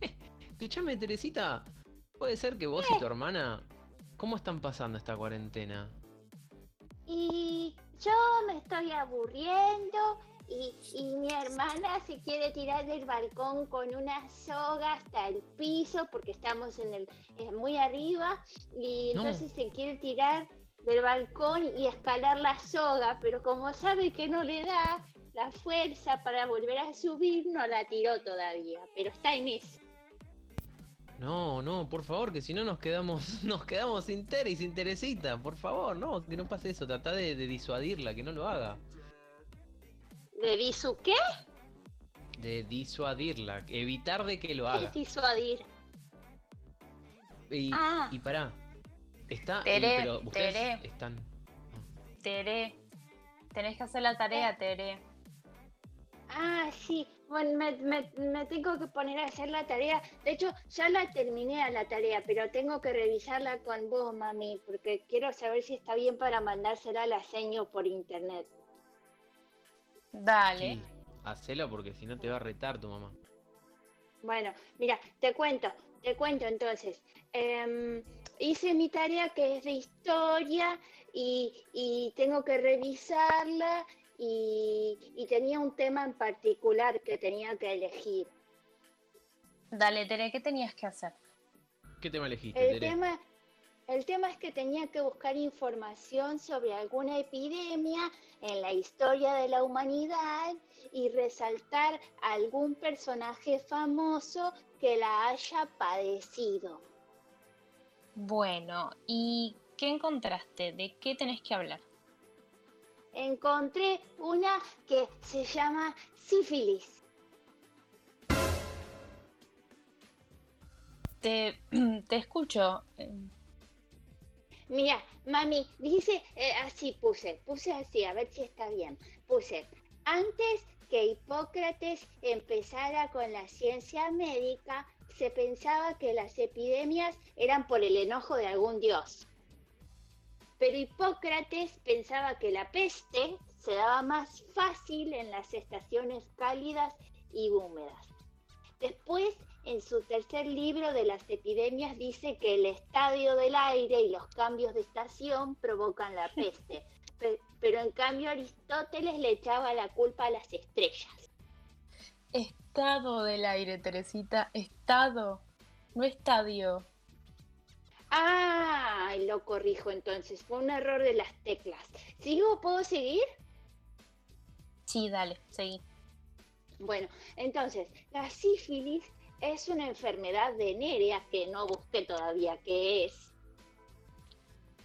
Escuchame, Teresita. ¿Puede ser que vos y tu hermana... ¿Cómo están pasando esta cuarentena? Y yo me estoy aburriendo y, y mi hermana se quiere tirar del balcón con una soga hasta el piso porque estamos en el eh, muy arriba y No. entonces se quiere tirar del balcón y escalar la soga, pero como sabe que no le da la fuerza para volver a subir, no la tiró todavía, pero está en eso. No, no, por favor, que si no nos quedamos, nos quedamos sin Tere y sin Teresita. Por favor, no, que no pase eso. Trata de, de disuadirla, que no lo haga. ¿De disu qué? De disuadirla, evitar de que lo ¿Qué haga. es disuadir? Y, Ah. y pará. Está. y- Tere, pero ustedes Tere. están. Tere, tenés que hacer la tarea, Tere. Ah, sí. Bueno, me, me- me tengo que poner a hacer la tarea. De hecho, ya la terminé a la tarea, pero tengo que revisarla con vos, mami, porque quiero saber si está bien para mandársela a la seño por internet. Dale. Sí, hacelo porque si no te va a retar tu mamá. Bueno, mira, te cuento, te cuento entonces. Em, hice mi tarea que es de historia y, y tengo que revisarla y, y tenía un tema en particular que tenía que elegir. Dale, Tere, ¿qué tenías que hacer? ¿Qué tema elegiste, El Tere? tema, el tema es que tenía que buscar información sobre alguna epidemia en la historia de la humanidad y resaltar algún personaje famoso que la haya padecido. Bueno, ¿y qué encontraste? ¿De qué tenés que hablar? Encontré una que se llama sífilis. Te, te escucho. Mira, mami, dice eh, así puse, puse así, a ver si está bien. Puse, antes que Hipócrates empezara con la ciencia médica, se pensaba que las epidemias eran por el enojo de algún dios. Pero Hipócrates pensaba que la peste se daba más fácil en las estaciones cálidas y húmedas. Después, en su tercer libro de las epidemias, dice que el estadio del aire y los cambios de estación provocan la peste. Pe- Pero en cambio Aristóteles le echaba la culpa a las estrellas. Estado del aire, Teresita. Estado. No estadio. Ah, lo corrijo entonces, fue un error de las teclas. ¿Sigo? ¿Puedo seguir? Sí, dale, seguí. Bueno, entonces, la sífilis es una enfermedad venérea que no busqué todavía qué es.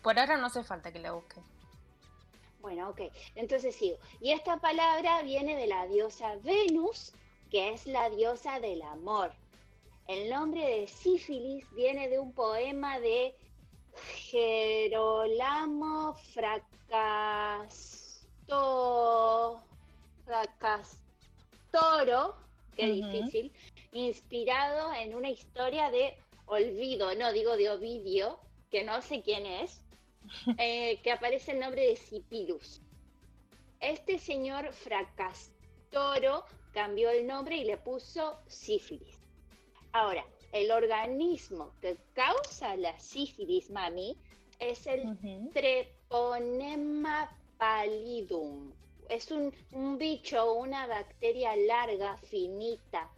Por ahora no hace falta que la busques. Bueno, ok. Entonces sigo. Y esta palabra viene de la diosa Venus, que es la diosa del amor. El nombre de sífilis viene de un poema de Gerolamo Fracasto, Fracastoro, qué Ujú. difícil, inspirado en una historia de olvido, no digo de Ovidio, que no sé quién es, eh, que aparece el nombre de Cipilus. Este señor Fracastoro cambió el nombre y le puso sífilis. Ahora, el organismo que causa la sífilis, mami, es el Treponema pallidum. Es un, un bicho, una bacteria larga, finita,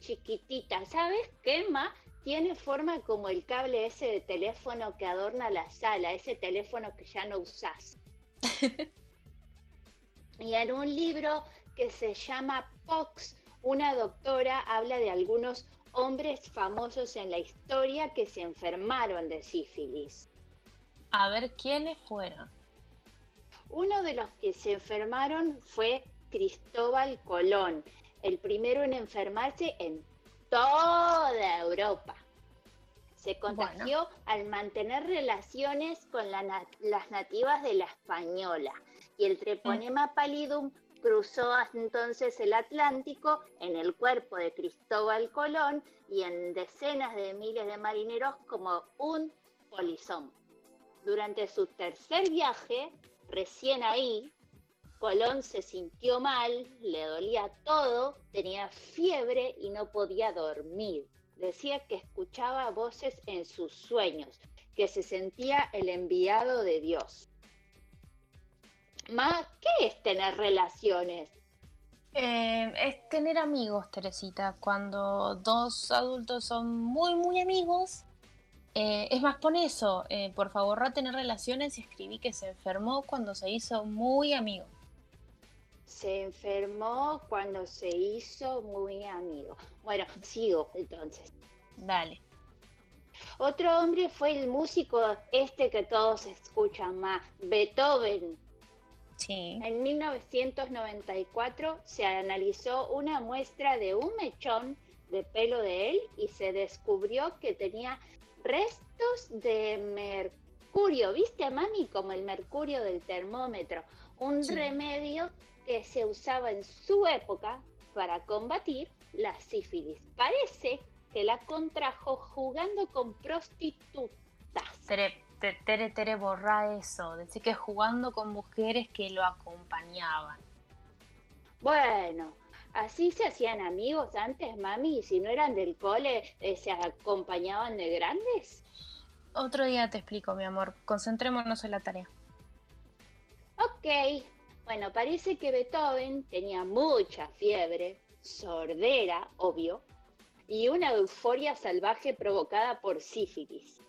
chiquitita. ¿Sabes qué, Ma? Tiene forma como el cable ese de teléfono que adorna la sala, ese teléfono que ya no usás. y en un libro que se llama Pox, una doctora habla de algunos hombres famosos en la historia que se enfermaron de sífilis. A ver quiénes fueron. Uno de los que se enfermaron fue Cristóbal Colón, el primero en enfermarse en toda Europa. Se contagió al mantener relaciones con la las nativas de la Española y el Treponema pallidum cruzó entonces el Atlántico en el cuerpo de Cristóbal Colón y en decenas de miles de marineros como un polizón. Durante su tercer viaje, recién ahí, Colón se sintió mal, le dolía todo, tenía fiebre y no podía dormir. Decía que escuchaba voces en sus sueños, que se sentía el enviado de Dios. Ma, ¿qué es tener relaciones? Eh, es tener amigos, Teresita. Cuando dos adultos son muy, muy amigos. eh, es más, pon eso. eh, por favor, a tener relaciones y escribí que se enfermó cuando se hizo muy amigo. Se enfermó cuando se hizo muy amigo. Bueno, sigo entonces. Dale. Otro hombre fue el músico este que todos escuchan más, Beethoven. Sí. En 1994 se analizó una muestra de un mechón de pelo de él y se descubrió que tenía restos de mercurio. ¿Viste, mami? Como el mercurio del termómetro. Un Sí. remedio que se usaba en su época para combatir la sífilis. Parece que la contrajo jugando con prostitutas. Tere, tere, borra eso. Decir que jugando con mujeres que lo acompañaban. Bueno, así se hacían amigos antes, mami, y si no eran del cole, eh, se acompañaban de grandes. Otro día te explico, mi amor. Concentrémonos en la tarea. Ok, bueno, parece que Beethoven tenía mucha fiebre, sordera, obvio, y una euforia salvaje provocada por sífilis.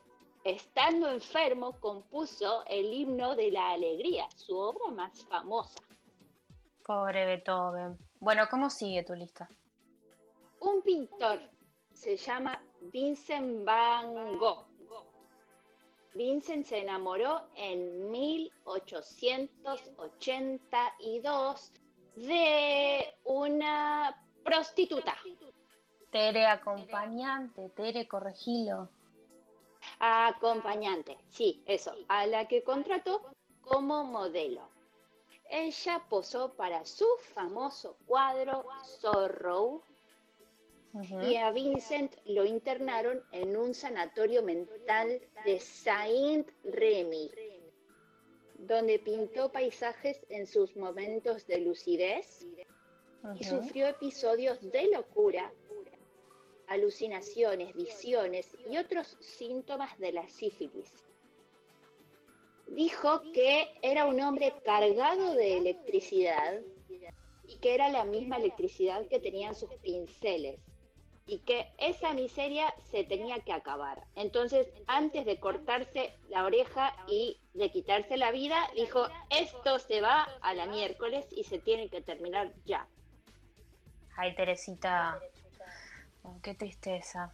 Estando enfermo, compuso el himno de la alegría, su obra más famosa. Pobre Beethoven. Bueno, ¿cómo sigue tu lista? Un pintor se llama Vincent Van Gogh. Vincent se enamoró en 1882 de una prostituta. Tere, acompañante. Tere, corregilo. Acompañante, sí, eso, a la que contrató como modelo. Ella posó para su famoso cuadro Sorrow y a Vincent lo internaron en un sanatorio mental de Saint-Rémy, donde pintó paisajes en sus momentos de lucidez y sufrió episodios de locura, alucinaciones, visiones y otros síntomas de la sífilis. Dijo que era un hombre cargado de electricidad y que era la misma electricidad que tenían sus pinceles y que esa miseria se tenía que acabar. Entonces, antes de cortarse la oreja y de quitarse la vida, dijo, esto se va a la miércoles y se tiene que terminar ya. Ay, Teresita. Oh, qué tristeza.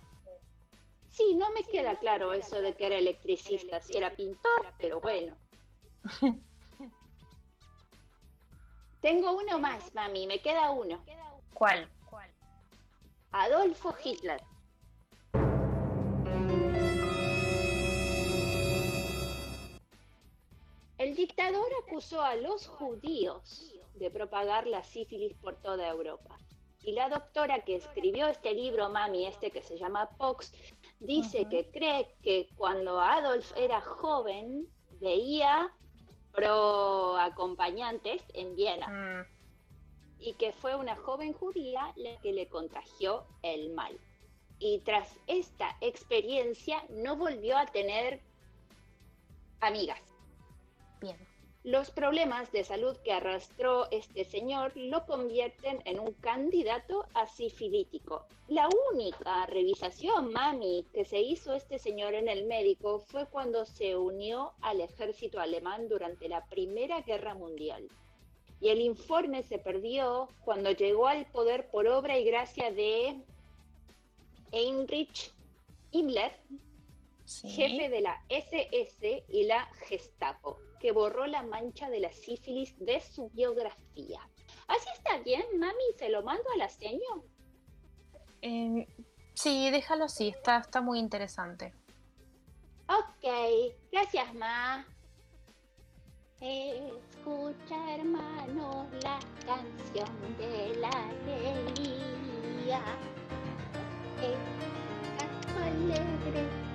Sí, no me queda claro eso de que era electricista, si era pintor, pero bueno. Tengo uno más, mami, me queda uno. ¿Cuál? Adolfo Hitler. El dictador acusó a los judíos de propagar la sífilis por toda Europa. Y la doctora que escribió este libro, mami, este que se llama Pox, dice que cree que cuando Adolf era joven veía pro acompañantes en Viena y que fue una joven judía la que le contagió el mal. Y tras esta experiencia no volvió a tener amigas. Bien. Los problemas de salud que arrastró este señor lo convierten en un candidato a sifilítico. La única revisación, mami, que se hizo este señor en el médico fue cuando se unió al ejército alemán durante la Primera Guerra Mundial. Y el informe se perdió cuando llegó al poder por obra y gracia de Heinrich Himmler, jefe de la SS y la Gestapo, que borró la mancha de la sífilis de su biografía. Así está bien, mami, se lo mando a la seño. Eh, sí, déjalo así, está, está muy interesante. Ok, gracias, ma. Escucha, hermano, la canción de la alegría. El canto alegre.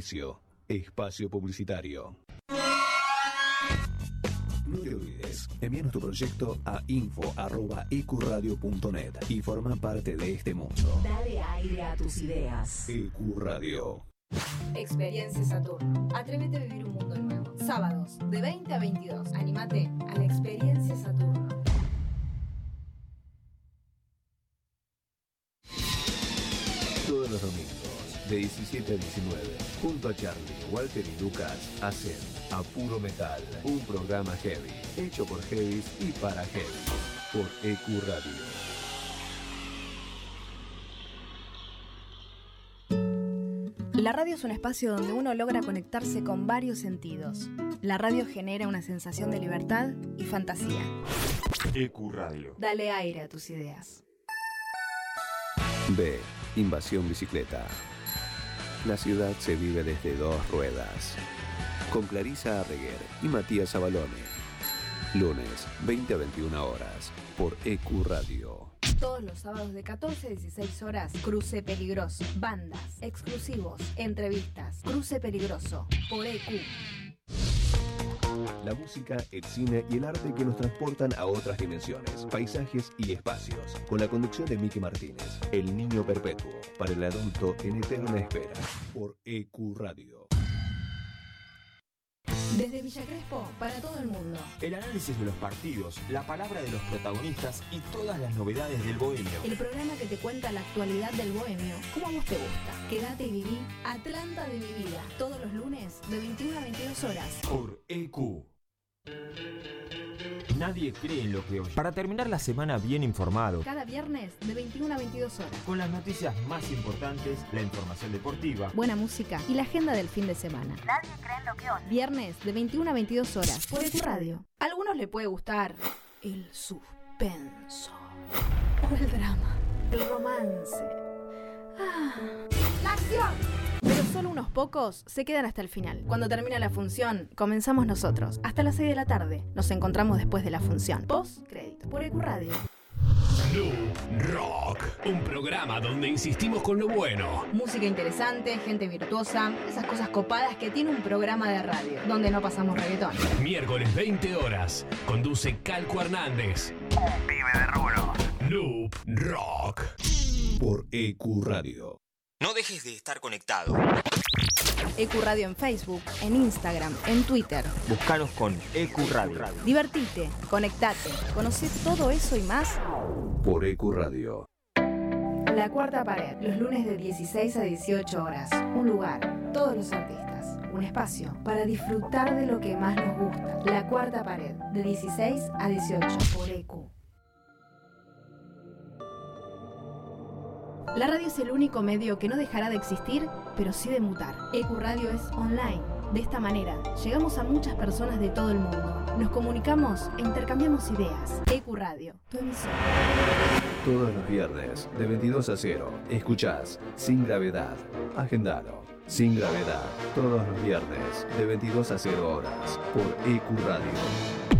Inicio. Espacio publicitario. No te olvides, envíanos tu proyecto a info.ecuradio.net y forma parte de este mundo. Dale aire a tus ideas. Ecuradio. Experiencia Saturno. Atrévete a vivir un mundo nuevo. Sábados, de 20 a 22. Anímate a la Experiencia Saturno. Todos los domingos, de 17 a 19, junto a Charlie, Walter y Lucas, hacen A Puro Metal, un programa heavy, hecho por heavies y para heavies, por EQ Radio. La radio es un espacio donde uno logra conectarse con varios sentidos. La radio genera una sensación de libertad y fantasía. EQ Radio. Dale aire a tus ideas. B. Invasión Bicicleta. La ciudad se vive desde dos ruedas. Con Clarisa Arreguer y Matías Abalone. Lunes, 20 a 21 horas, por EQ Radio. Todos los sábados de 14 a 16 horas, Cruce Peligroso. Bandas, exclusivos, entrevistas. Cruce Peligroso, por EQ. La música, el cine y el arte que nos transportan a otras dimensiones, paisajes y espacios. Con la conducción de Miki Martínez, El Niño Perpetuo, para el adulto en eterna espera, por EQ Radio. Desde Villa Crespo, para todo el mundo. El análisis de los partidos, la palabra de los protagonistas y todas las novedades del bohemio. El programa que te cuenta la actualidad del bohemio, como a vos te gusta. Quédate y viví Atlanta de mi vida, todos los lunes de 21 a 22 horas. Por EQ. Nadie cree en lo que oye. Para terminar la semana bien informado, Cada viernes de 21 a 22 horas. con las noticias más importantes, la información deportiva, Buena música y la agenda del fin de semana. Nadie cree en lo que oye. Viernes de 21 a 22 horas por EQ Radio. A algunos le puede gustar el suspenso o el drama, el romance. ¡La acción! Pero solo unos pocos se quedan hasta el final. Cuando termina la función, comenzamos nosotros. Hasta las 6 de la tarde. Nos encontramos después de la función. Post crédito por EQ Radio. New Rock, un programa donde insistimos con lo bueno. Música interesante, gente virtuosa, esas cosas copadas que tiene un programa de radio, donde no pasamos reggaetón. Miércoles 20 horas, conduce Calco Hernández. Un pibe de rulo. Noob Rock. Por EQ Radio. No dejes de estar conectado. EQ Radio en Facebook, en Instagram, en Twitter. buscanos con EQ Radio. Divertite, conectate, conoce todo eso y más. Por EQ Radio. La cuarta pared, los lunes de 16 a 18 horas. Un lugar, todos los artistas. Un espacio para disfrutar de lo que más nos gusta. La cuarta pared, de 16 a 18 por EQ. La radio es el único medio que no dejará de existir, pero sí de mutar. EQ Radio es online. De esta manera, llegamos a muchas personas de todo el mundo. Nos comunicamos e intercambiamos ideas. EQ Radio, tu emisora. Todos los viernes, de 22 a 0, escuchás Sin Gravedad. Agendalo. Sin Gravedad. Todos los viernes, de 22 a 0 horas, por EQ Radio.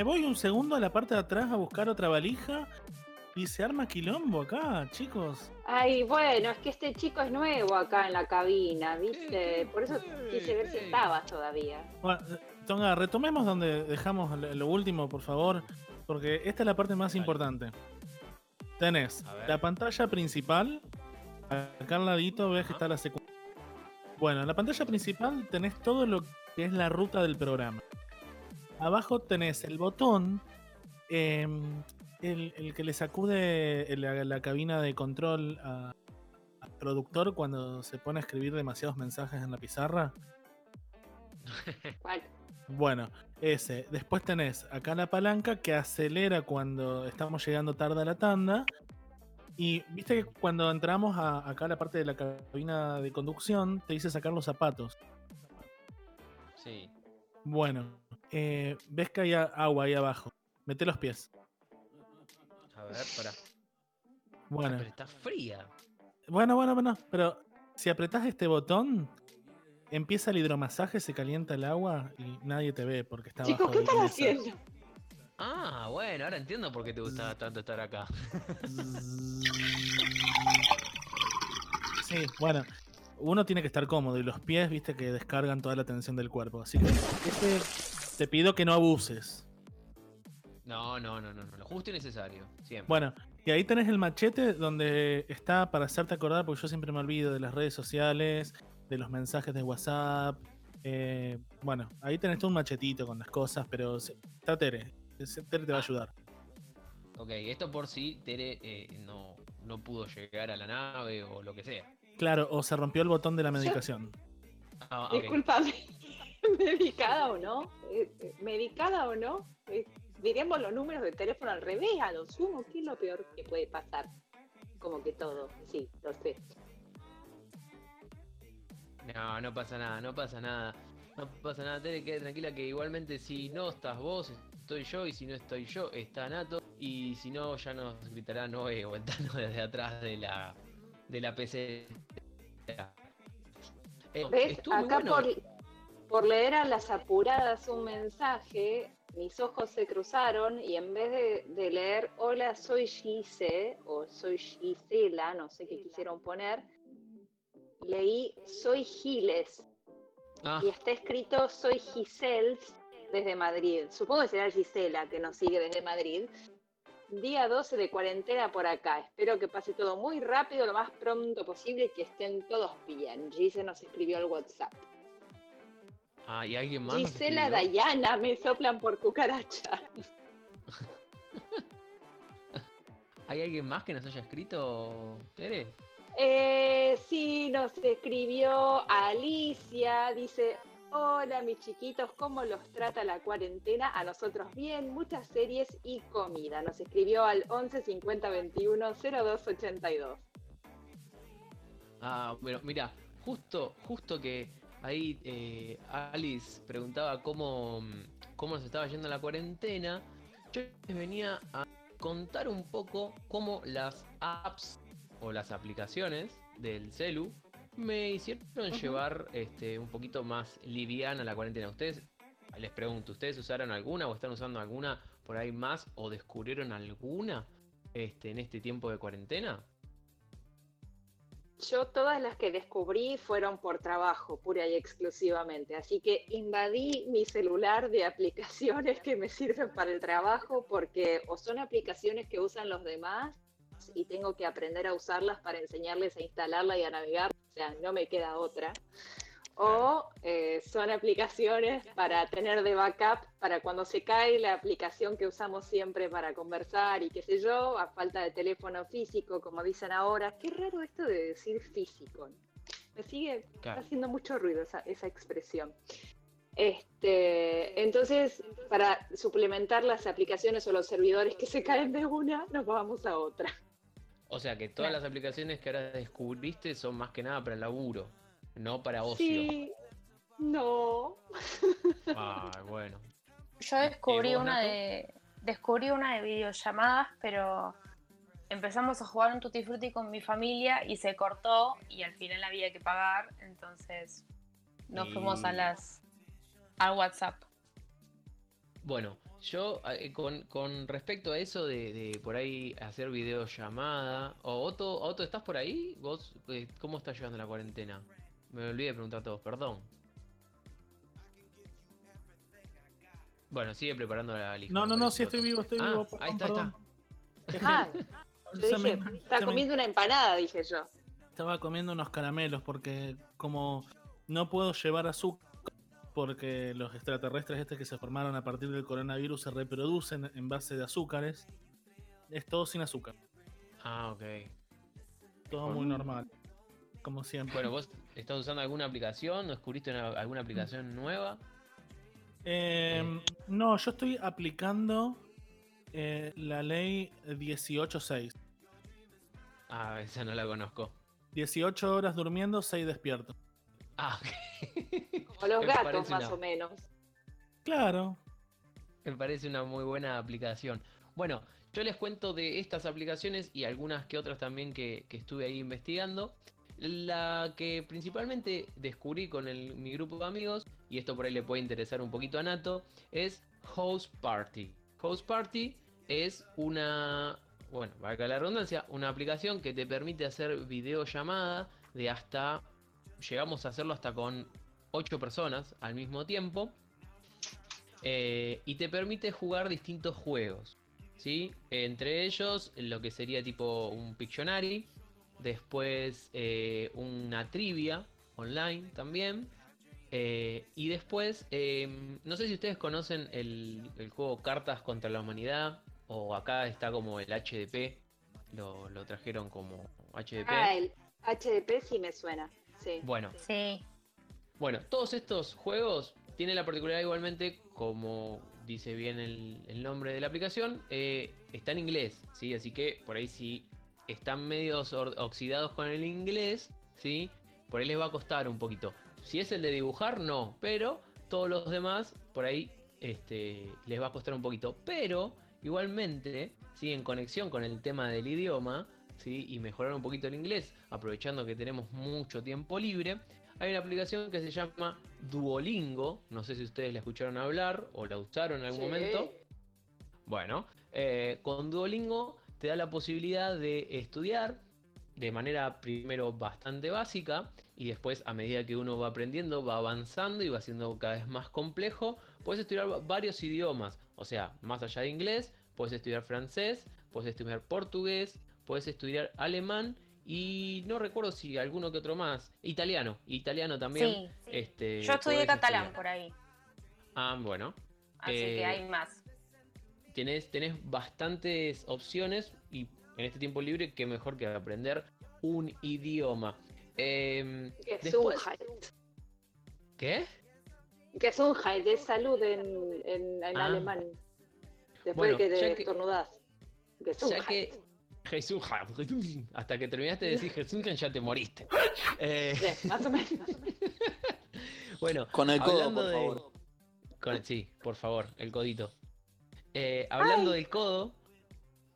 Me voy un segundo a la parte de atrás a buscar otra valija y se arma quilombo acá, chicos. Ay, bueno, es que este chico es nuevo acá en la cabina, ¿viste? Por eso quise ver si estabas todavía. Bueno, Tonga, retomemos donde dejamos lo último, por favor, porque esta es la parte más importante. Tenés la pantalla principal, acá al ladito ves que está la secundaria. Bueno, en la pantalla principal tenés todo lo que es la ruta del programa. Abajo tenés el botón, em, el, el que le sacude la, la cabina de control a, productor cuando se pone a escribir demasiados mensajes en la pizarra? ¿Cuál? Bueno, ese. Después tenés acá la palanca que acelera cuando estamos llegando tarde a la tanda. Y viste que cuando entramos a, acá a la parte de la cabina de conducción, te dice sacar los zapatos. Sí. Bueno, eh, ves que hay agua ahí abajo. Mete los pies. A ver, para. Bueno, Pero está fría. bueno, bueno, bueno. Pero si apretás este botón, empieza el hidromasaje, se calienta el agua y nadie te ve porque está Chicos, abajo ¿qué están haciendo? Ah, bueno, ahora entiendo por qué te gustaba tanto estar acá. Sí, bueno, uno tiene que estar cómodo y los pies, viste, que descargan toda la tensión del cuerpo. Así que este, te pido que no abuses. No, no, no, no, no. Lo justo y necesario. Siempre. Bueno, y ahí tenés el machete donde está para hacerte acordar, porque yo siempre me olvido de las redes sociales, de los mensajes de WhatsApp. eh, bueno, ahí tenés todo un machetito con las cosas, pero se- está Tere. Tere te va a ayudar. Ok, esto por si Tere eh, no, no pudo llegar a la nave o lo que sea. Claro, o se rompió el botón de la medicación. Ah. Disculpame, medicada o no, Eh, eh, medicada o no, Eh, diremos los números de teléfono al revés, a lo sumo, ¿qué es lo peor que puede pasar? Como que todo, sí, lo sé. No, no pasa nada, no pasa nada. No pasa nada, Tere, quede tranquila que igualmente si no estás vos, estoy yo, y si no estoy yo, está Nato, y si no, ya nos gritará Noé o Tano desde atrás de la, de la PC. Eh, ¿Ves? Acá bueno. por, por leer a las apuradas un mensaje, mis ojos se cruzaron y en vez de, de leer hola soy Gise o soy Gisela, no sé qué quisieron poner, leí soy Giles Ah, y está escrito soy Gisels desde Madrid. Supongo que será Gisela que nos sigue desde Madrid. Día 12 de cuarentena por acá. Espero que pase todo muy rápido, lo más pronto posible y que estén todos bien. Gise nos escribió al WhatsApp. Ah, y alguien más. Gisela? Dayana, me soplan por cucaracha. ¿Hay alguien más que nos haya escrito, Tere? Eh, sí, nos escribió Alicia, dice, hola mis chiquitos, ¿cómo los trata la cuarentena? A nosotros bien, muchas series y comida. Nos escribió al 11 50 21 02 82. Ah, bueno, mira, justo, justo que ahí eh, Alice preguntaba cómo, cómo nos estaba yendo la cuarentena, yo les venía a contar un poco cómo las apps o las aplicaciones del celu me hicieron llevar este, un poquito más liviana la cuarentena. Ustedes, les pregunto, ¿ustedes usaron alguna o están usando alguna por ahí más o descubrieron alguna este, en este tiempo de cuarentena? Yo todas las que descubrí fueron por trabajo, pura y exclusivamente. Así que invadí mi celular de aplicaciones que me sirven para el trabajo porque o son aplicaciones que usan los demás y tengo que aprender a usarlas para enseñarles a instalarla y a navegar. O sea, no me queda otra. O eh, son aplicaciones para tener de backup para cuando se cae la aplicación que usamos siempre para conversar y qué sé yo, a falta de teléfono físico, como dicen ahora. Qué raro esto de decir físico. Me sigue Claro. haciendo mucho ruido esa, esa expresión. Este, entonces, para suplementar las aplicaciones o los servidores que se caen de una, nos vamos a otra. O sea que todas las aplicaciones que ahora descubriste son más que nada para el laburo, no para ocio. Sí, no. Ah, bueno. Yo descubrí ¿Y vos, una Nato? de descubrí una de videollamadas, pero empezamos a jugar un Tutti Frutti con mi familia y se cortó y al final había que pagar, entonces nos Y- fuimos a las al WhatsApp. Bueno, yo eh, con, con respecto a eso de, de por ahí hacer videollamada, o Otto, Otto, ¿estás por ahí? ¿Vos eh, cómo estás llevando la cuarentena? Me olvidé de preguntar a todos, perdón. Bueno, sigue preparando la lista. No, no, no, sí estoy vivo, estoy Ah, vivo. ahí perdón, está, ahí perdón. Ah, yo dije, me- está se me- comiendo una empanada, dije yo. Estaba comiendo unos caramelos porque como no puedo llevar azúcar porque los extraterrestres estos que se formaron a partir del coronavirus se reproducen en base de azúcares, es todo sin azúcar. Ah, ok. Todo muy normal. Como siempre. Bueno, ¿vos estás usando alguna aplicación? ¿No descubriste una- alguna aplicación nueva? Eh, no, yo estoy aplicando eh, la ley 18.6. Ah, esa no la conozco. 18 horas durmiendo, 6 despierto. Ah, Como los gatos, más una- o menos. Claro. Me parece una muy buena aplicación. Bueno, yo les cuento de estas aplicaciones y algunas que otras también que, que estuve ahí investigando. La que principalmente descubrí con mi grupo de amigos, y esto por ahí le puede interesar un poquito a Nato, es Host Party. Host Party es una, bueno, valga la redundancia, una aplicación que te permite hacer videollamada de hasta, llegamos a hacerlo hasta con 8 personas al mismo tiempo. Eh, y te permite jugar distintos juegos. ¿sí? Entre ellos, lo que sería tipo un Pictionary. Después eh, una trivia online también. eh, y después, eh, no sé si ustedes conocen el, el juego Cartas contra la Humanidad. O acá está como el HDP. Lo, lo trajeron como HDP. Ah, el HDP sí me suena. Sí. Bueno, Sí. Bueno, todos estos juegos tienen la particularidad igualmente, como dice bien el, el nombre de la aplicación, eh, está en inglés, ¿sí? Así que por ahí si están medios oxidados con el inglés, ¿sí? Por ahí les va a costar un poquito. Si es el de dibujar, no, pero todos los demás, por ahí este, les va a costar un poquito. Pero igualmente, ¿sí? En conexión con el tema del idioma, ¿sí? Y mejorar un poquito el inglés, aprovechando que tenemos mucho tiempo libre, hay una aplicación que se llama Duolingo. No sé si ustedes la escucharon hablar o la usaron en algún Sí. momento. Bueno, eh, con Duolingo te da la posibilidad de estudiar de manera primero bastante básica y después a medida que uno va aprendiendo va avanzando y va siendo cada vez más complejo. Puedes estudiar va- varios idiomas, o sea, más allá de inglés, puedes estudiar francés, puedes estudiar portugués, puedes estudiar alemán y no recuerdo si alguno que otro más. Italiano, italiano también. Sí, sí. Este, Yo estudié catalán estudiar. por ahí, Ah, bueno. así Eh, que hay más. Tenés, tenés bastantes opciones y en este tiempo libre, qué mejor que aprender un idioma. Después- Gesundheit. ¿Qué? Gesundheit es salud en, en, en Ah. alemán. Después Bueno, de que te que- estornudás. Ya que Jesús, hasta que terminaste de decir Jesús, ya te moriste. Eh, Sí, más o menos. bueno, Con el codo, por de- favor. con- sí, por favor, el codito. Eh, hablando del codo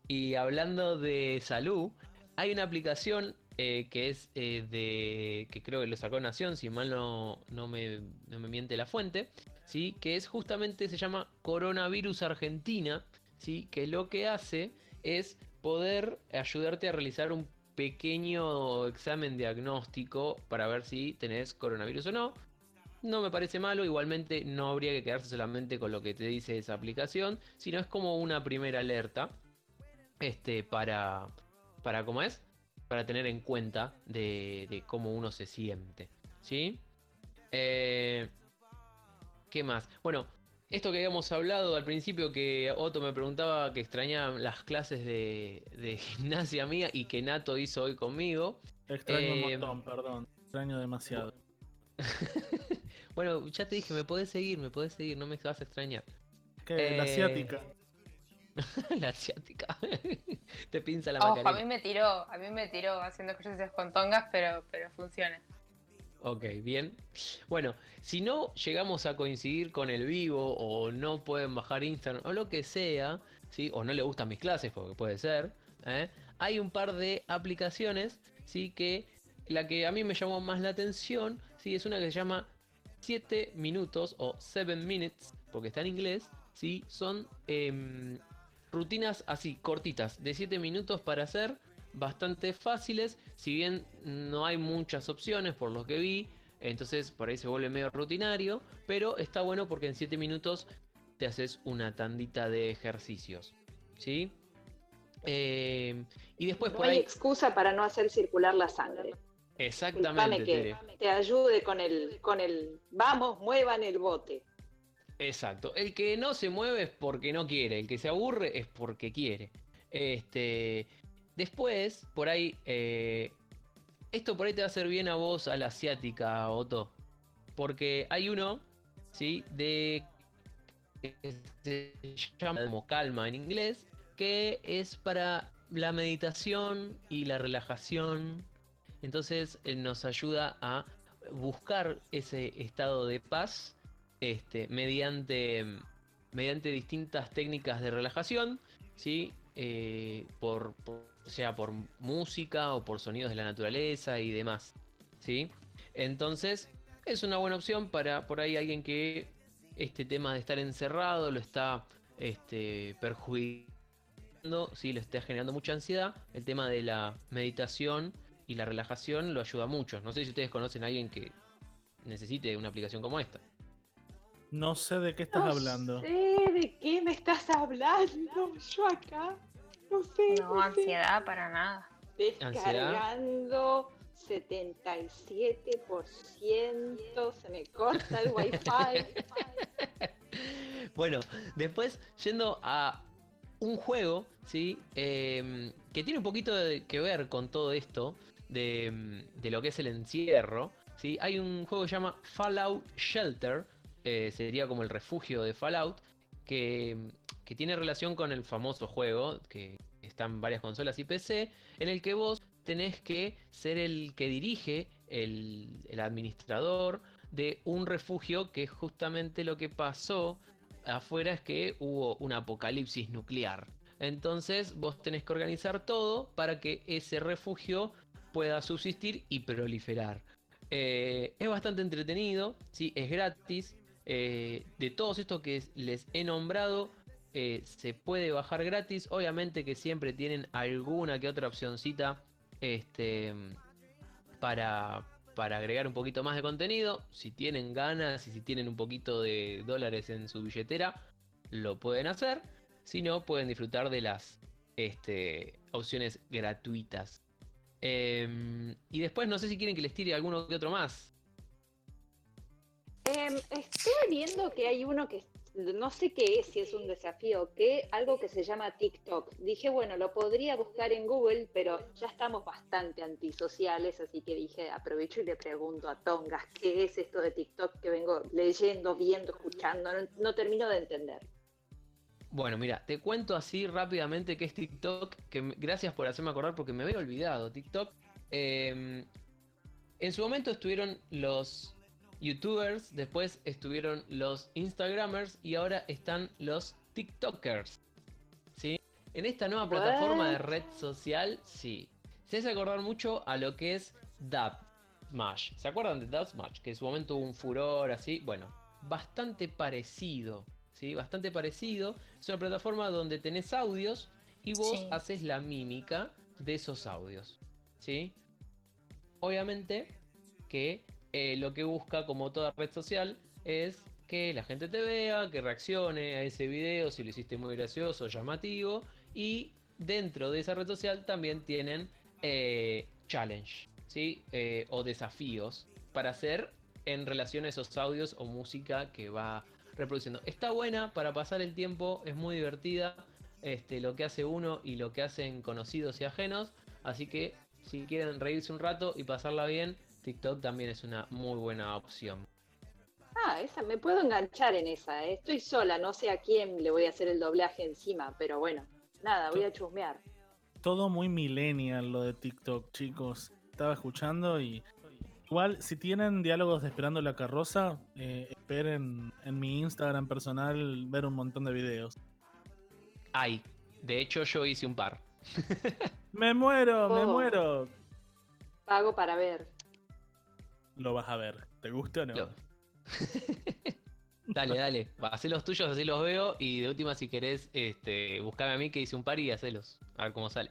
y hablando de salud, hay una aplicación eh, que es eh, de. que creo que lo sacó Nación, si mal no, no, me, no me miente la fuente, ¿sí? que es justamente, se llama Coronavirus Argentina, ¿sí? que lo que hace es poder ayudarte a realizar un pequeño examen diagnóstico para ver si tenés coronavirus o no. No me parece malo, igualmente no habría que quedarse solamente con lo que te dice esa aplicación, sino es como una primera alerta este, para, para ¿cómo es? Para tener en cuenta de, de cómo uno se siente, ¿sí? Eh, ¿Qué más? Bueno, esto que habíamos hablado al principio, que Otto me preguntaba que extrañaba las clases de, de gimnasia mía y que Nato hizo hoy conmigo. Extraño un Eh, montón, perdón. Extraño demasiado. Bueno, ya te dije, me podés seguir, me podés seguir, no me vas a extrañar. ¿Qué? La Eh, asiática. la asiática. te pinza la Ojo, a mí me tiró, a mí me tiró haciendo ejercicios con tongas, pero, pero funciona. Ok, bien. Bueno, si no llegamos a coincidir con el vivo o no pueden bajar Instagram o lo que sea, ¿sí? o no le gustan mis clases, porque puede ser, ¿eh? hay un par de aplicaciones ¿sí? que la que a mí me llamó más la atención ¿sí? es una que se llama 7 minutos o 7 minutes, porque está en inglés, ¿sí? son em, rutinas así, cortitas, de 7 minutos para hacer, bastante fáciles, si bien no hay muchas opciones por lo que vi, entonces por ahí se vuelve medio rutinario, pero está bueno porque en 7 minutos te haces una tandita de ejercicios, ¿sí? Eh, y después No por hay ahí... excusa para no hacer circular la sangre. Exactamente. Que te ayude con el, con el vamos, muevan el bote. Exacto. El que no se mueve es porque no quiere. El que se aburre es porque quiere. Este. Después, por ahí. eh, esto por ahí te va a hacer bien a vos, a la asiática, Otto. Porque hay uno, ¿sí? De. que se llama como calma en inglés, que es para la meditación y la relajación. Entonces eh, nos ayuda a buscar ese estado de paz este, mediante, mediante distintas técnicas de relajación, ¿sí? Eh, por, sea por música o por sonidos de la naturaleza y demás, ¿sí? Entonces es una buena opción para por ahí alguien que este tema de estar encerrado lo está este, perjudicando, ¿sí? le está generando mucha ansiedad. El tema de la meditación y la relajación lo ayuda mucho. No sé si ustedes conocen a alguien que necesite una aplicación como esta. No sé de qué estás No hablando. sé de qué me estás hablando. Yo acá. No sé. No, ansiedad para nada. Descargando 77%. Se me corta el wifi. Bueno, después yendo a un juego, ¿sí? Em, que tiene un poquito de- que ver con todo esto de, em, de lo que es el encierro, ¿sí? Hay un juego que se llama Fallout Shelter, eh, sería como el refugio de Fallout, que, que tiene relación con el famoso juego que está en varias consolas y PC, en el que vos tenés que ser el que dirige, el, el administrador de un refugio que justamente lo que pasó afuera es que hubo un apocalipsis nuclear. Entonces vos tenés que organizar todo para que ese refugio pueda subsistir y proliferar. Eh, es bastante entretenido, ¿sí? es gratis. eh, de todos estos que les he nombrado, eh, se puede bajar gratis. Obviamente que siempre tienen alguna que otra opcioncita este, para, para agregar un poquito más de contenido. Si tienen ganas y si tienen un poquito de dólares en su billetera, lo pueden hacer. Si no, pueden disfrutar de las este, opciones gratuitas. Em, y después no sé si quieren que les tire alguno que otro más. Em, estuve viendo que hay uno que no sé qué es, si es un desafío o qué, algo que se llama TikTok. Dije, bueno, lo podría buscar en Google, pero ya estamos bastante antisociales, así que dije, aprovecho y le pregunto a Tongas, ¿qué es esto de TikTok que vengo leyendo, viendo, escuchando? No termino de entender. Bueno, mira, te cuento así rápidamente que es TikTok, que gracias por hacerme acordar porque me había olvidado. TikTok, eh, en su momento estuvieron los YouTubers, después estuvieron los Instagramers y ahora están los TikTokers. ¿Sí? En esta nueva plataforma de red social, sí. Se hace acordar mucho a lo que es Dub Smash. ¿Se acuerdan de Dub Smash? Que en su momento hubo un furor así. Bueno, bastante parecido. ¿Sí? Bastante parecido. Es una plataforma donde tenés audios y vos Sí. haces la mímica de esos audios. ¿Sí? Obviamente que eh, lo que busca, como toda red social, es que la gente te vea, que reaccione a ese video si lo hiciste muy gracioso, llamativo. Y dentro de esa red social también tienen eh, challenge, ¿sí? Eh, o desafíos para hacer en relación a esos audios o música que va reproduciendo. Está buena para pasar el tiempo, es muy divertida este, lo que hace uno y lo que hacen conocidos y ajenos. Así que si quieren reírse un rato y pasarla bien, TikTok también es una muy buena opción. Ah, esa, me puedo enganchar en esa. ¿eh? Estoy sola, no sé a quién le voy a hacer el doblaje encima, pero bueno, nada, voy a chusmear. Todo muy millennial lo de TikTok, chicos. Estaba escuchando y. Igual, si tienen diálogos de Esperando la Carroza, eh, esperen en mi Instagram personal ver un montón de videos. Hay, de hecho yo hice un par. ¡Me muero! ¡Me Oh. muero! Pago para ver. Lo vas a ver. ¿Te gusta o no? Dale, dale, hacé los tuyos, así los veo. Y de última, si querés, este, buscame a mí que hice un par y hacelos. A ver cómo sale.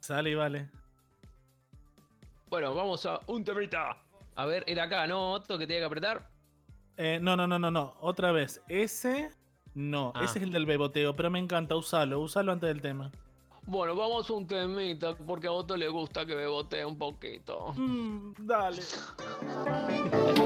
Sale y vale. Bueno, vamos a un temita. A ver, era acá, ¿no? Otro que tenía que apretar. Eh, no, no, no, no, no. Otra vez. Ese. No, Ah. ese es el del beboteo, pero me encanta. Usalo, usalo antes del tema. Bueno, vamos a un temita, porque a Otto le gusta que bebotee un poquito. Mm, dale.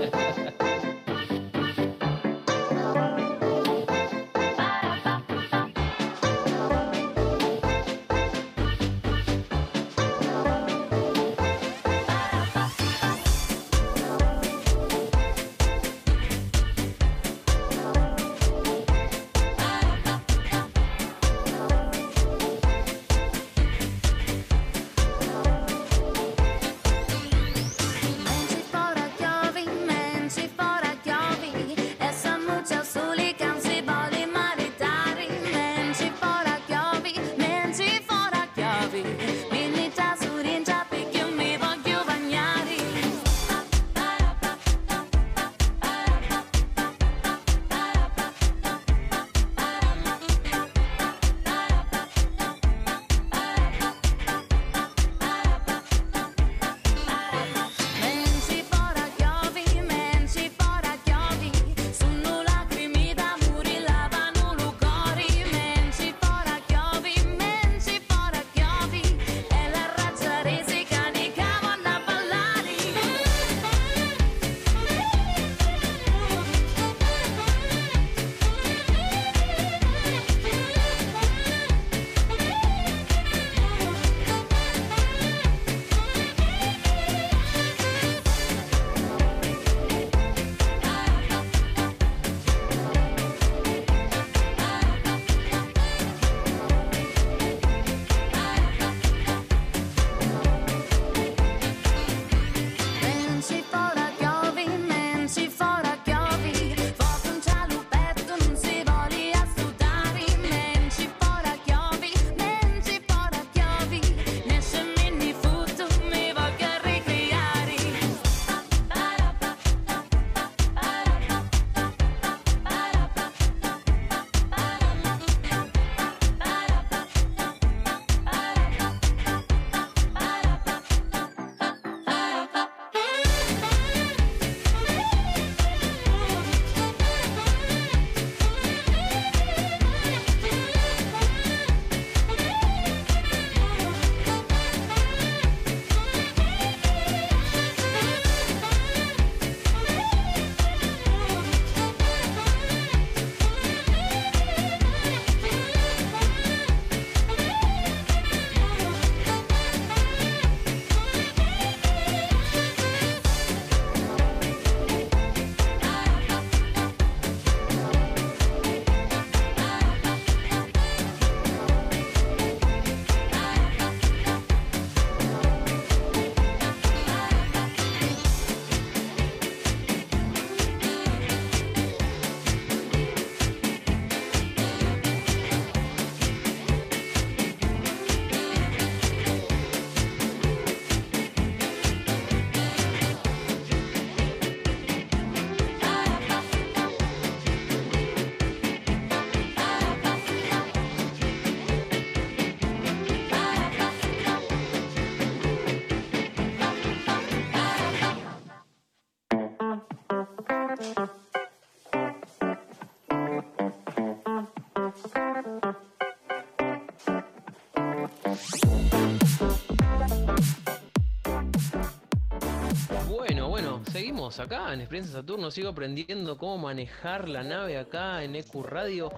seguimos acá en Experiencia Saturno. Sigo aprendiendo cómo manejar la nave acá en EQ Radio.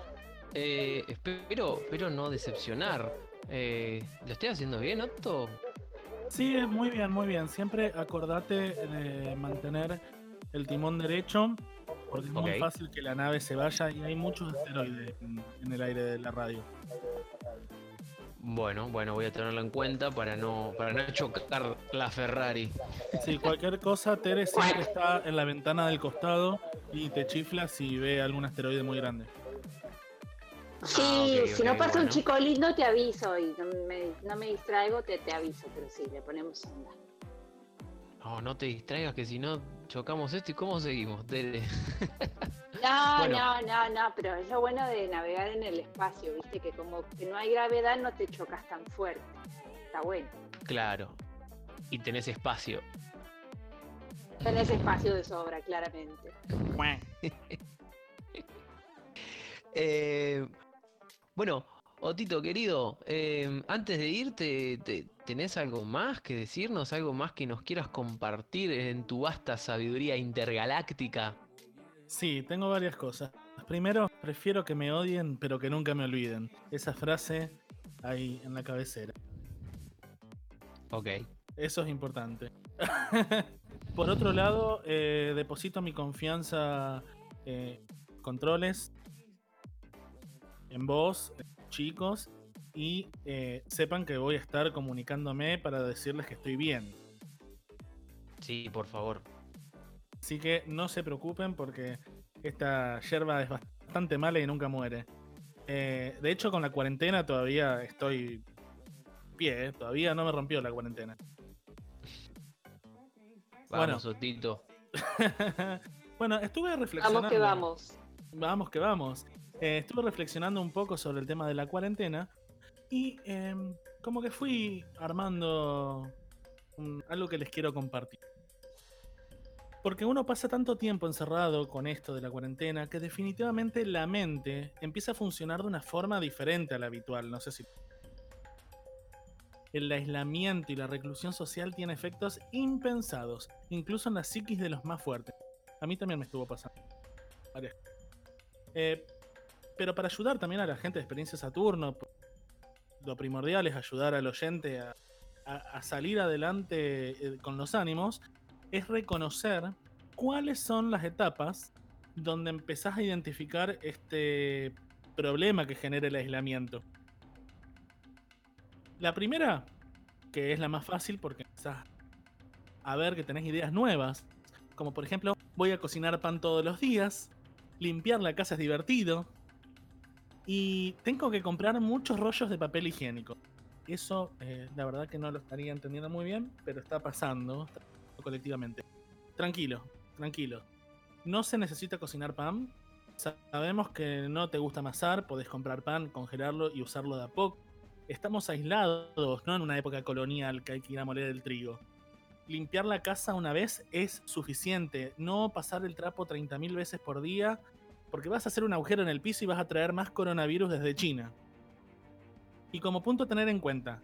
Eh, espero, espero no decepcionar. Eh, ¿Lo estoy haciendo bien, Otto? Sí, muy bien, muy bien. Siempre acordate de mantener el timón derecho, porque es muy fácil que la nave se vaya y hay muchos asteroides en, en el aire de la radio. Bueno, bueno, voy a tenerlo en cuenta para no, para no chocar la Ferrari. Sí, cualquier cosa, Tere siempre está en la ventana del costado y te chifla si ve algún asteroide muy grande. Sí, Ah, si no pasa un chico lindo te aviso y no me, no me distraigo, te, te aviso, pero sí, le ponemos onda. No, no te distraigas que si no chocamos esto y cómo seguimos, Tere. No, Bueno. no, no, no, pero es lo bueno de navegar en el espacio, viste, que como que no hay gravedad no te chocas tan fuerte. Está bueno. Claro. Y tenés espacio. Tenés espacio de sobra, claramente. Eh, bueno, Otito querido, eh, antes de irte, te- ¿tenés algo más que decirnos? ¿Algo más que nos quieras compartir en tu vasta sabiduría intergaláctica? Sí, tengo varias cosas. Primero, prefiero que me odien, pero que nunca me olviden. Esa frase ahí en la cabecera. Ok. Eso es importante. Por otro lado, eh, deposito mi confianza eh, controles en vos, chicos, y eh, sepan que voy a estar comunicándome para decirles que estoy bien. Sí, por favor. Así que no se preocupen porque esta yerba es bastante mala y nunca muere. Eh, de hecho, con la cuarentena todavía estoy pie, eh, todavía no me rompió la cuarentena. Vamos, Otito. bueno, estuve reflexionando. Vamos que vamos. Vamos que vamos. Eh, estuve reflexionando un poco sobre el tema de la cuarentena y em, como que fui armando un- algo que les quiero compartir. Porque uno pasa tanto tiempo encerrado con esto de la cuarentena que definitivamente la mente empieza a funcionar de una forma diferente a la habitual. No sé si... El aislamiento y la reclusión social tiene efectos impensados, incluso en la psiquis de los más fuertes. A mí también me estuvo pasando. Varias eh, pero para ayudar también a la gente de Experiencia Saturno, lo primordial es ayudar al oyente a salir adelante eh, con los ánimos, es reconocer cuáles son las etapas donde empezás a identificar este problema que genera el aislamiento. La primera, que es la más fácil porque empezás a ver que tenés ideas nuevas, como por ejemplo, voy a cocinar pan todos los días, limpiar la casa es divertido. Y tengo que comprar muchos rollos de papel higiénico. Eso, eh, la verdad que no lo estaría entendiendo muy bien, pero está pasando, está pasando colectivamente. Tranquilo, tranquilo. No se necesita cocinar pan. Sabemos que no te gusta amasar, podés comprar pan, congelarlo y usarlo de a poco. Estamos aislados, no en una época colonial que hay que ir a moler el trigo. Limpiar la casa una vez es suficiente, no pasar el trapo 30.000 veces por día, porque vas a hacer un agujero en el piso y vas a traer más coronavirus desde China. Y como punto a tener en cuenta,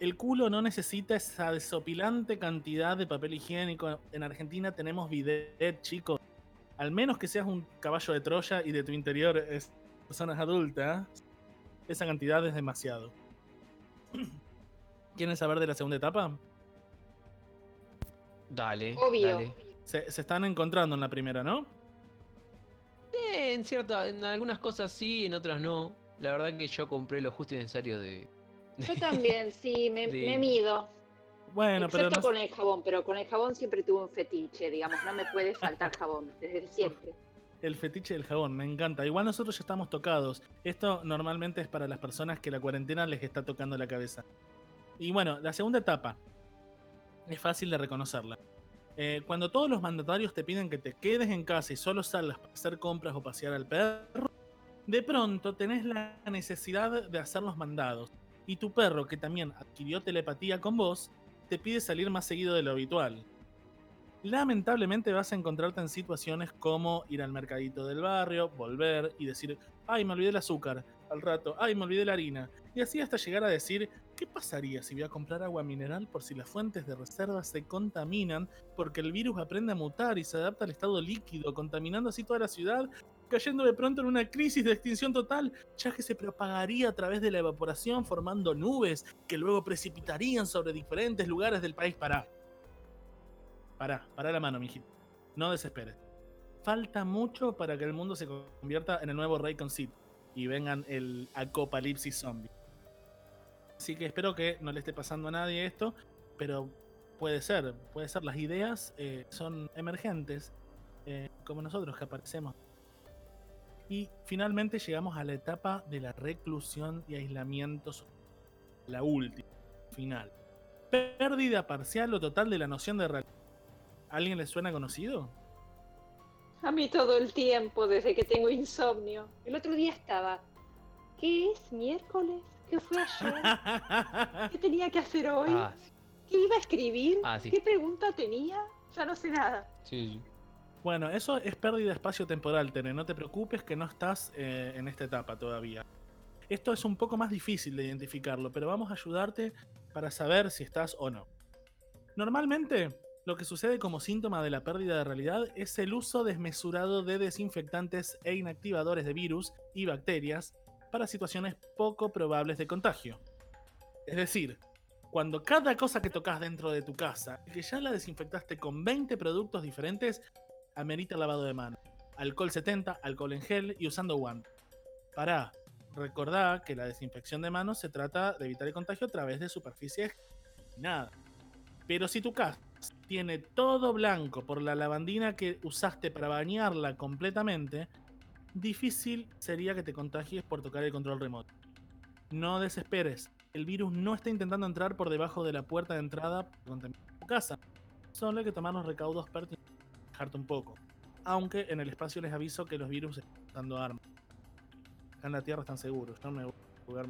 el culo no necesita esa desopilante cantidad de papel higiénico. En Argentina tenemos bidet, chicos. Al menos que seas un caballo de Troya y de tu interior es personas adultas, esa cantidad es demasiado. ¿Quieren saber de la segunda etapa? Dale. Obvio. dale. Se, se están encontrando en la primera, ¿no? Eh, en cierta, en algunas cosas sí, en otras no. La verdad que yo compré lo justo y necesario de. Yo también, sí, me, Sí. me mido. Bueno, pero Excepto no- con el jabón, pero con el jabón siempre tuve un fetiche, digamos, no me puede faltar jabón, desde siempre. El fetiche del jabón, me encanta. Igual nosotros ya estamos tocados. Esto normalmente es para las personas que la cuarentena les está tocando la cabeza. Y bueno, la segunda etapa. Es fácil de reconocerla. Eh, cuando todos los mandatarios te piden que te quedes en casa y solo salgas para hacer compras o pasear al perro, de pronto tenés la necesidad de hacer los mandados. Y tu perro, que también adquirió telepatía con vos, te pide salir más seguido de lo habitual. Lamentablemente vas a encontrarte en situaciones como ir al mercadito del barrio, volver y decir, ay, me olvidé el azúcar, al rato, ay, me olvidé la harina. Y así hasta llegar a decir, ¿qué pasaría si voy a comprar agua mineral por si las fuentes de reserva se contaminan porque el virus aprende a mutar y se adapta al estado líquido, contaminando así toda la ciudad, cayendo de pronto en una crisis de extinción total, ya que se propagaría a través de la evaporación formando nubes que luego precipitarían sobre diferentes lugares del país? Pará. Pará, pará la mano, mijito. No desesperes. Falta mucho para que el mundo se convierta en el nuevo Raycon City y vengan el apocalipsis zombie. Así que espero que no le esté pasando a nadie esto, pero puede ser, puede ser. Las ideas eh, son emergentes, eh, como nosotros que aparecemos. Y finalmente llegamos a la etapa de la reclusión y aislamiento, social. la última, final. Pérdida parcial o total de la noción de realidad. ¿Alguien le suena conocido? A mí todo el tiempo, desde que tengo insomnio. El otro día estaba. ¿Qué es? ¿Miércoles? ¿Qué fue ayer? ¿Qué tenía que hacer hoy? Ah, sí. ¿Qué iba a escribir? Ah, sí. ¿Qué pregunta tenía? Ya no sé nada. Sí, Bueno, eso es pérdida espacio-temporal, Tere. No te preocupes que no estás eh, en esta etapa todavía. Esto es un poco más difícil de identificarlo, pero vamos a ayudarte para saber si estás o no. Normalmente, lo que sucede como síntoma de la pérdida de realidad es el uso desmesurado de desinfectantes e inactivadores de virus y bacterias para situaciones poco probables de contagio. Es decir, cuando cada cosa que tocas dentro de tu casa, que ya la desinfectaste con 20 productos diferentes, amerita lavado de manos. Alcohol 70, alcohol en gel y usando guantes. Pará, recordá que la desinfección de manos se trata de evitar el contagio a través de superficies nada. Pero si tu casa tiene todo blanco por la lavandina que usaste para bañarla completamente, difícil sería que te contagies por tocar el control remoto. No desesperes, el virus no está intentando entrar por debajo de la puerta de entrada para contaminar tu casa. Solo hay que tomar los recaudos pertinentes y dejarte un poco. Aunque en el espacio les aviso que los virus están dando armas. Acá en la Tierra están seguros, yo no me voy a jugar.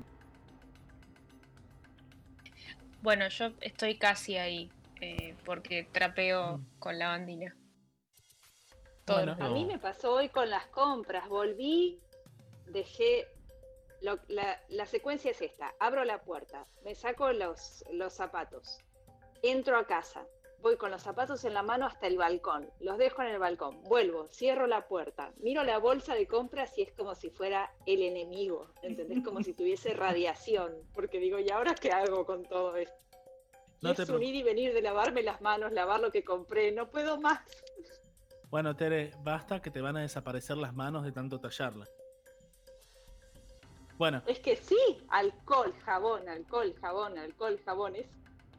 Bueno, yo estoy casi ahí, eh, porque trapeo con la bandina. Todo A mí me pasó hoy con las compras. Volví, dejé. lo- la, la secuencia es esta: abro la puerta, me saco los, los zapatos, entro a casa, voy con los zapatos en la mano hasta el balcón, los dejo en el balcón, vuelvo, cierro la puerta, miro la bolsa de compras y es como si fuera el enemigo, ¿entendés? Como si tuviese radiación, porque digo, ¿y ahora qué hago con todo esto? No te es un ir y venir de lavarme las manos, lavar lo que compré, no puedo más. Bueno, Tere, basta que te van a desaparecer las manos de tanto tallarla. Bueno, Es que sí, alcohol, jabón, alcohol, jabón, alcohol, jabón. Es...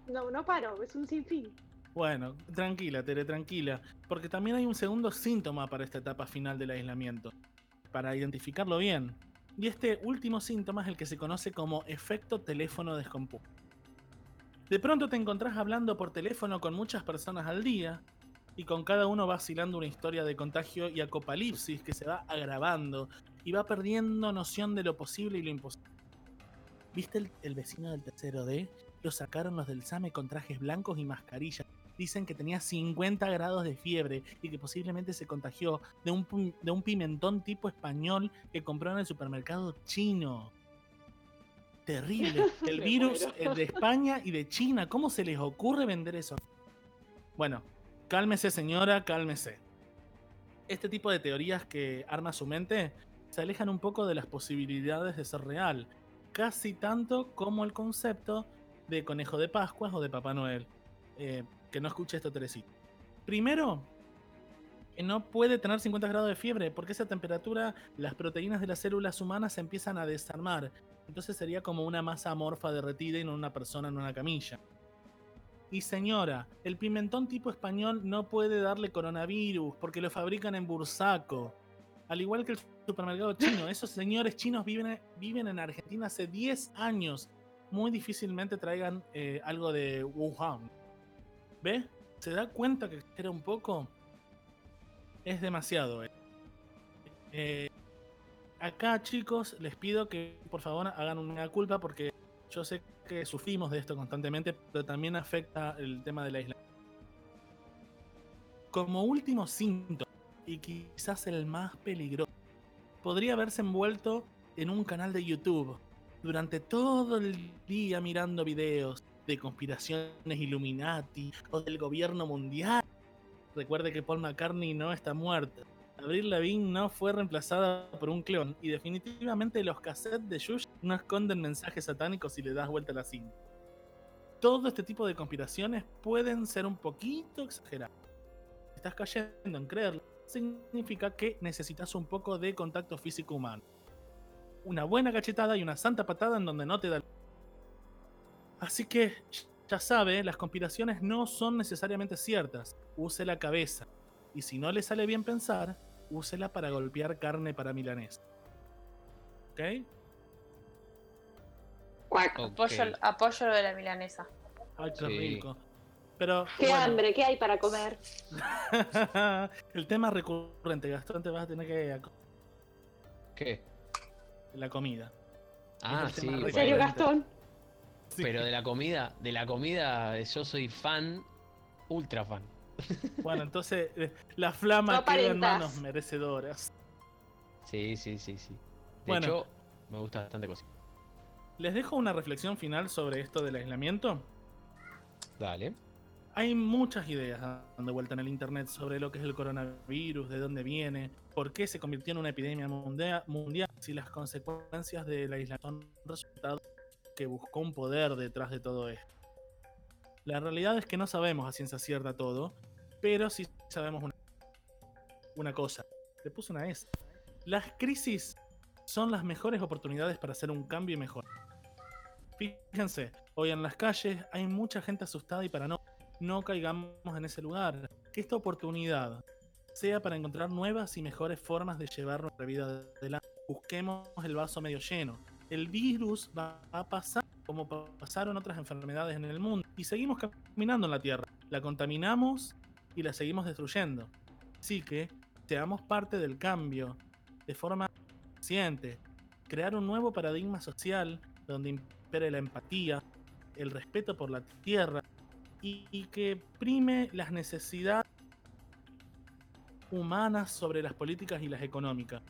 No, no paro, es un sinfín. Bueno, tranquila, Tere, tranquila, porque también hay un segundo síntoma para esta etapa final del aislamiento, para identificarlo bien. Y este último síntoma es el que se conoce como efecto teléfono descompuesto. De pronto te encontrás hablando por teléfono con muchas personas al día, y con cada uno vacilando una historia de contagio y apocalipsis que se va agravando y va perdiendo noción de lo posible y lo imposible. ¿Viste el, el vecino del tercero D? Lo sacaron los del SAME con trajes blancos y mascarillas. Dicen que tenía 50 grados de fiebre y que posiblemente se contagió de un, de un pimentón tipo español que compró en el supermercado chino. Terrible. El virus eh, de España y de China. ¿Cómo se les ocurre vender eso? Bueno, cálmese señora, cálmese. Este tipo de teorías que arma su mente se alejan un poco de las posibilidades de ser real, casi tanto como el concepto de conejo de Pascuas o de Papá Noel. Eh, que no escuche esto, Teresita. Primero, que no puede tener 50 grados de fiebre, porque esa temperatura las proteínas de las células humanas se empiezan a desarmar. Entonces sería como una masa amorfa derretida y no una persona en una camilla. Y señora, el pimentón tipo español no puede darle coronavirus porque lo fabrican en Bursaco. Al igual que el supermercado chino, esos señores chinos viven, viven en Argentina hace 10 años. Muy difícilmente traigan eh, algo de Wuhan. ¿Ve? ¿Se da cuenta que era un poco? Es demasiado. eh. Eh, acá, chicos, les pido que por favor hagan una culpa porque yo sé que sufrimos de esto constantemente, pero también afecta el tema de la isla. Como último síntoma, y quizás el más peligroso, podría haberse envuelto en un canal de YouTube durante todo el día mirando videos de conspiraciones Illuminati o del gobierno mundial. Recuerde que Paul McCartney no está muerto. Avril Lavigne no fue reemplazada por un clon y definitivamente los cassettes de Shush no esconden mensajes satánicos si le das vuelta a la cinta. Todo este tipo de conspiraciones pueden ser un poquito exageradas. Si estás cayendo en creerlo, significa que necesitas un poco de contacto físico humano. Una buena cachetada y una santa patada en donde no te da. Así que, ya sabe, las conspiraciones no son necesariamente ciertas. Use la cabeza. Y si no le sale bien pensar, úsela para golpear carne para milanés. ¿Ok? Apoyo, apoyo lo de la milanesa. Ay, qué Sí. rico. Pero. Qué bueno, hambre, ¿qué hay para comer? el tema recurrente, Gastón, te vas a tener que. ¿Qué? La comida. Ah, sí. ¿En serio, bueno. Pero de la comida, de la comida, yo soy fan, ultra fan. Bueno, entonces eh, la flama No queda en manos merecedoras. Sí, sí, sí, sí. De Bueno. hecho, me gusta bastante cocina. Les dejo una reflexión final sobre esto del aislamiento. Dale. Hay muchas ideas dando vuelta en el internet sobre lo que es el coronavirus, de dónde viene, por qué se convirtió en una epidemia mundia- mundial, si las consecuencias del aislamiento son resultado que buscó un poder detrás de todo esto. La realidad es que no sabemos a ciencia cierta todo, pero sí sabemos una, cosa. Le puse una S. Las crisis son las mejores oportunidades para hacer un cambio y mejor. Fíjense, hoy en las calles hay mucha gente asustada y para no, no caigamos en ese lugar. Que esta oportunidad sea para encontrar nuevas y mejores formas de llevar nuestra vida adelante. Busquemos el vaso medio lleno. El virus va a pasar como pa- pasaron otras enfermedades en el mundo y seguimos caminando en la Tierra. La contaminamos y la seguimos destruyendo. Así que seamos parte del cambio de forma consciente. Crear un nuevo paradigma social donde impere la empatía, el respeto por la tierra y, y que prime las necesidades humanas sobre las políticas y las económicas.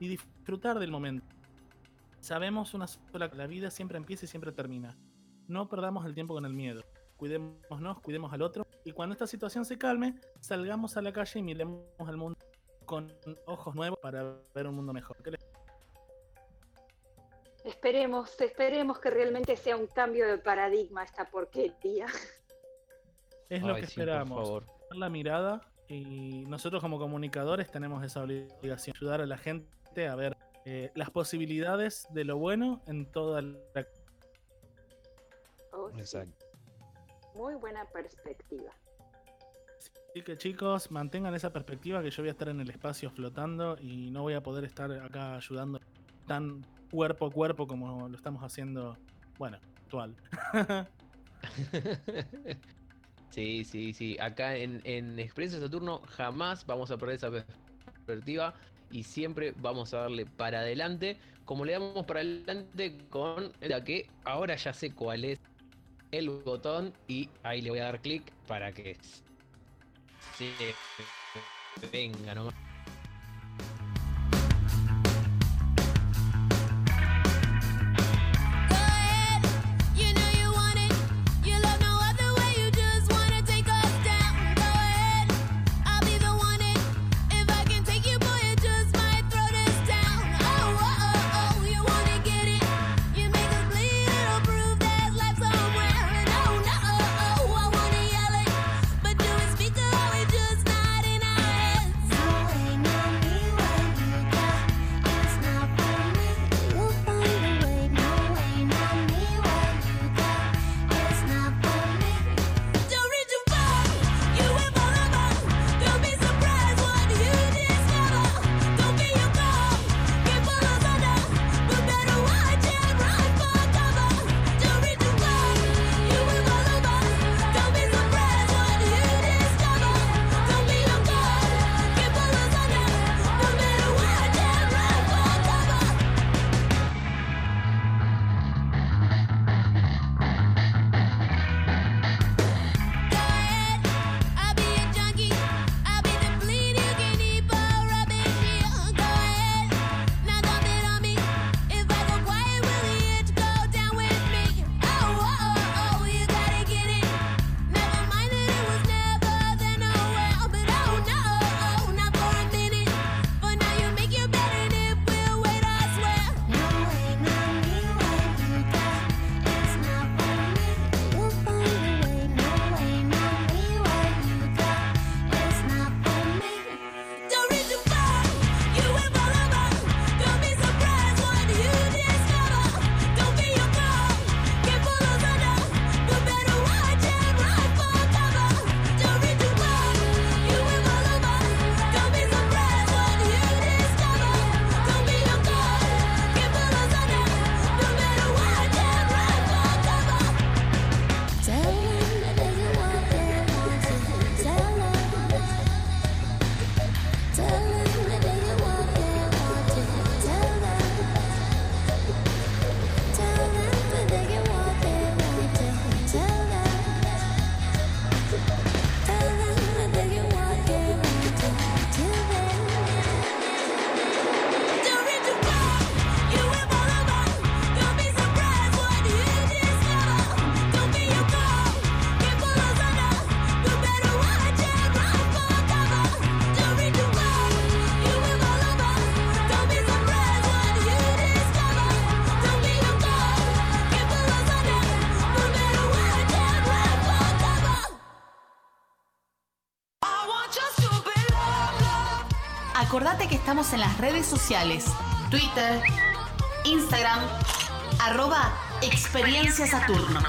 Y disfrutar del momento. Sabemos una sola, la vida siempre empieza y siempre termina. No perdamos el tiempo con el miedo. Cuidémonos, cuidemos al otro. Y cuando esta situación se calme, salgamos a la calle y miremos al mundo con ojos nuevos para ver un mundo mejor. ¿Qué les- Esperemos, esperemos que realmente sea un cambio de paradigma esta porquería. Es lo que sí, por esperamos. favor. La mirada y nosotros como comunicadores tenemos esa obligación, ayudar a la gente a ver eh, las posibilidades de lo bueno en toda la... Oh, sí. Exacto. Muy buena perspectiva. Así que chicos, mantengan esa perspectiva que yo voy a estar en el espacio flotando y no voy a poder estar acá ayudando tan cuerpo a cuerpo como lo estamos haciendo, bueno, actual. Sí, sí, sí. Acá en, en Experiencia Saturno jamás vamos a perder esa perspectiva y siempre vamos a darle para adelante, como le damos para adelante con la que ahora ya sé cuál es el botón y ahí le voy a dar clic para que se venga nomás. Estamos en las redes sociales, Twitter, Instagram, arroba Experiencia Saturno.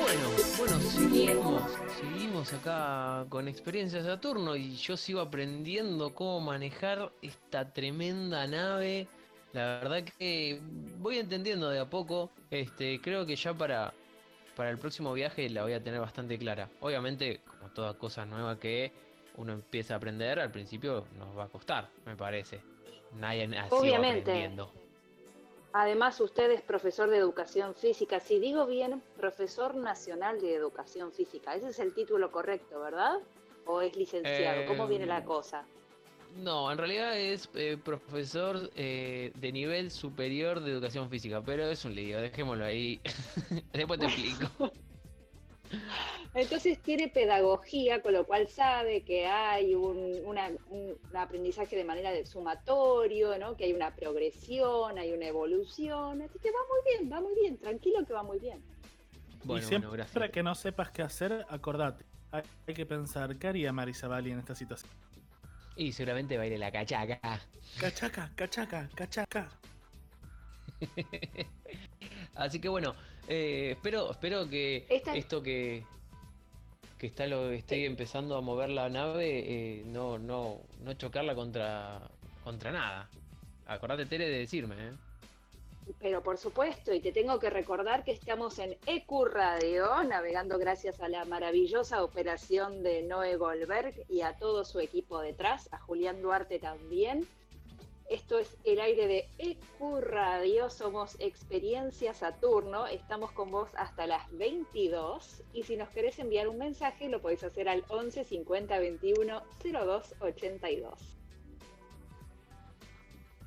Bueno, bueno, seguimos, seguimos acá con Experiencia Saturno yo sigo aprendiendo cómo manejar esta tremenda nave. La verdad que voy entendiendo de a poco. Este, creo que ya para, para el próximo viaje la voy a tener bastante clara. Obviamente, como toda cosa nueva que uno empieza a aprender, al principio nos va a costar, me parece. Nadie nació Obviamente. aprendiendo. Además, usted es profesor de educación física. Si digo bien, profesor nacional de educación física. Ese es el título correcto, ¿verdad? ¿O es licenciado? ¿Cómo viene la Em, cosa? No, en realidad es eh, profesor eh, de nivel superior de educación física, pero es un lío, dejémoslo ahí. Después te explico. Entonces tiene pedagogía, con lo cual sabe que hay un, una- un aprendizaje de manera de sumatorio, ¿no? que hay una progresión, hay una evolución. Así que va muy bien, va muy bien, tranquilo que va muy bien. Bueno, y siempre bueno, gracias. que no sepas qué hacer, acordate. Hay, hay que pensar, ¿qué haría Marisa Bali en esta situación? Y seguramente baile la cachaca. Cachaca, cachaca, cachaca. Así que bueno, eh, espero, espero que Esta- esto que, que está lo esté empezando a mover la nave, eh, no, no, no chocarla contra, contra nada. Acordate, Tere, de decirme, ¿eh? Pero por supuesto, y te tengo que recordar que estamos en EQ Radio, navegando gracias a la maravillosa operación de Noé Goldberg y a todo su equipo detrás, a Julián Duarte también. Esto es el aire de EQ Radio, somos Experiencia Saturno, estamos con vos hasta las 22 y si nos querés enviar un mensaje lo podéis hacer al 11 50 21 02 82.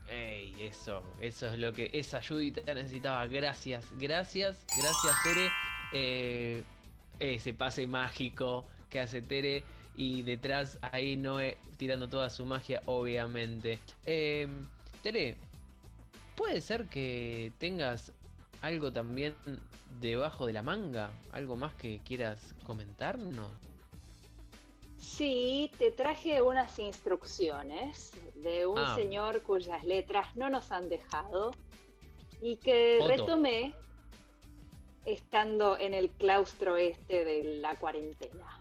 Ey, eso, eso es lo que esa ayudita necesitaba. Gracias, gracias, gracias Tere. Eh, ese pase mágico que hace Tere y detrás ahí Noé tirando toda su magia, obviamente. Eh, Tere, ¿puede ser que tengas algo también debajo de la manga? ¿Algo más que quieras comentarnos? Sí, te traje unas instrucciones de un Ah. señor cuyas letras no nos han dejado y que retomé estando en el claustro este de la cuarentena.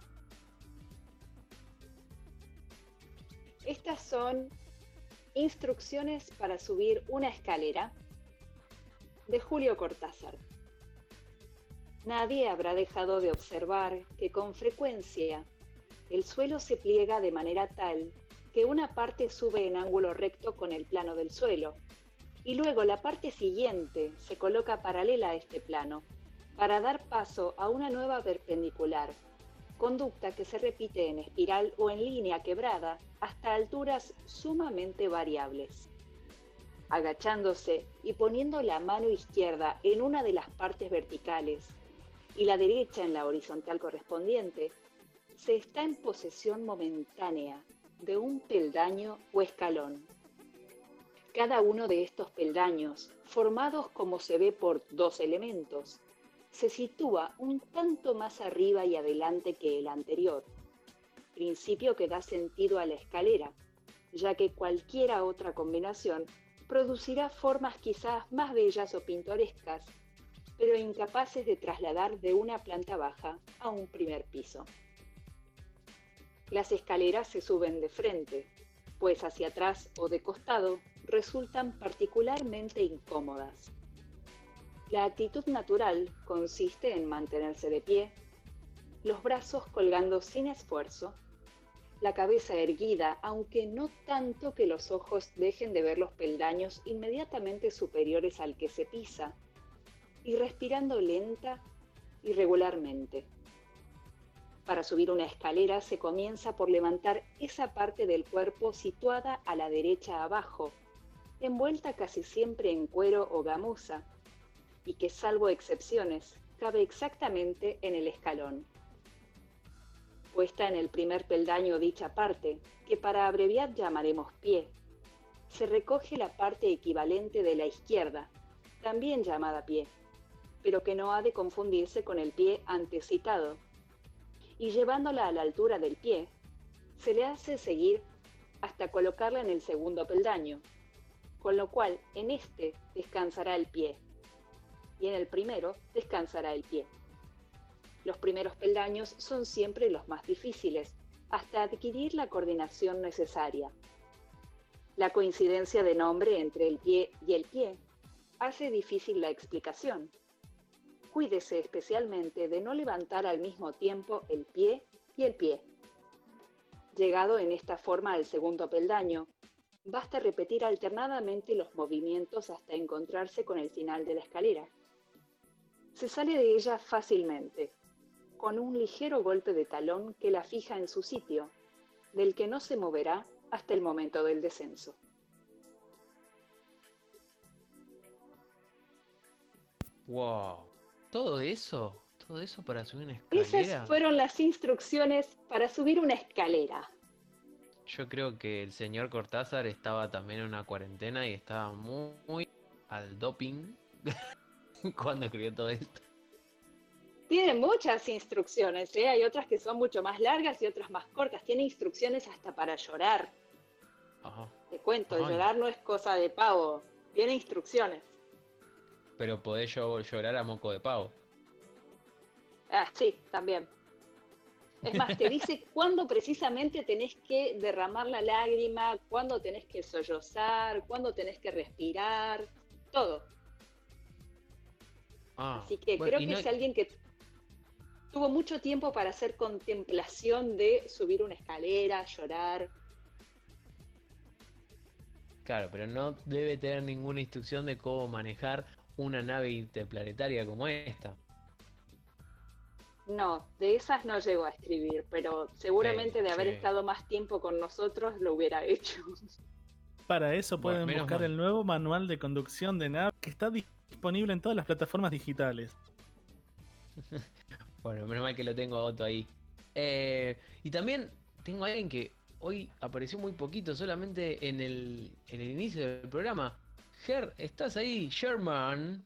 Estas son instrucciones para subir una escalera de Julio Cortázar. Nadie habrá dejado de observar que con frecuencia el suelo se pliega de manera tal que una parte sube en ángulo recto con el plano del suelo y luego la parte siguiente se coloca paralela a este plano para dar paso a una nueva perpendicular, conducta que se repite en espiral o en línea quebrada hasta alturas sumamente variables. Agachándose y poniendo la mano izquierda en una de las partes verticales y la derecha en la horizontal correspondiente, se está en posesión momentánea de un peldaño o escalón. Cada uno de estos peldaños, formados como se ve por dos elementos, se sitúa un tanto más arriba y adelante que el anterior, principio que da sentido a la escalera, ya que cualquiera otra combinación producirá formas quizás más bellas o pintorescas, pero incapaces de trasladar de una planta baja a un primer piso. Las escaleras se suben de frente, pues hacia atrás o de costado resultan particularmente incómodas. La actitud natural consiste en mantenerse de pie, los brazos colgando sin esfuerzo, la cabeza erguida, aunque no tanto que los ojos dejen de ver los peldaños inmediatamente superiores al que se pisa, y respirando lenta y regularmente. Para subir una escalera se comienza por levantar esa parte del cuerpo situada a la derecha abajo, envuelta casi siempre en cuero o gamuza, y que salvo excepciones cabe exactamente en el escalón. puesta en el primer peldaño dicha parte, que para abreviar llamaremos pie, se recoge la parte equivalente de la izquierda, también llamada pie, pero que no ha de confundirse con el pie antecitado, y llevándola a la altura del pie, se le hace seguir hasta colocarla en el segundo peldaño, con lo cual en este descansará el pie y en el primero descansará el pie. Los primeros peldaños son siempre los más difíciles, hasta adquirir la coordinación necesaria. La coincidencia de nombre entre el pie y el pie hace difícil la explicación. Cuídese especialmente de no levantar al mismo tiempo el pie y el pie. Llegado en esta forma al segundo peldaño, basta repetir alternadamente los movimientos hasta encontrarse con el final de la escalera. Se sale de ella fácilmente, con un ligero golpe de talón que la fija en su sitio, del que no se moverá hasta el momento del descenso. Wow. ¿Todo eso? ¿Todo eso para subir una escalera? Esas fueron las instrucciones para subir una escalera. Yo creo que el señor Cortázar estaba también en una cuarentena y estaba muy, muy al doping cuando escribió todo esto. Tiene muchas instrucciones, ¿eh? hay otras que son mucho más largas y otras más cortas. Tiene instrucciones hasta para llorar. Ajá. Te cuento, llorar no es cosa de pavo. Tiene instrucciones. Pero podés llorar a moco de pavo. Ah, sí, también. Es más, te dice cuándo precisamente tenés que derramar la lágrima, cuándo tenés que sollozar, cuándo tenés que respirar, todo. Ah, Así que bueno, creo que no- es alguien que tuvo mucho tiempo para hacer contemplación de subir una escalera, llorar. Claro, pero no debe tener ninguna instrucción de cómo manejar una nave interplanetaria como esta. No, de esas no llegó a escribir, pero seguramente de haber sí. estado más tiempo con nosotros lo hubiera hecho. Para eso pueden buscar mal. el nuevo manual de conducción de nave que está disponible en todas las plataformas digitales. Bueno, menos mal que lo tengo a Otto ahí. Eh, y también tengo a alguien que hoy apareció muy poquito, solamente en el, en el inicio del programa. Ger, ¿estás ahí? Sherman.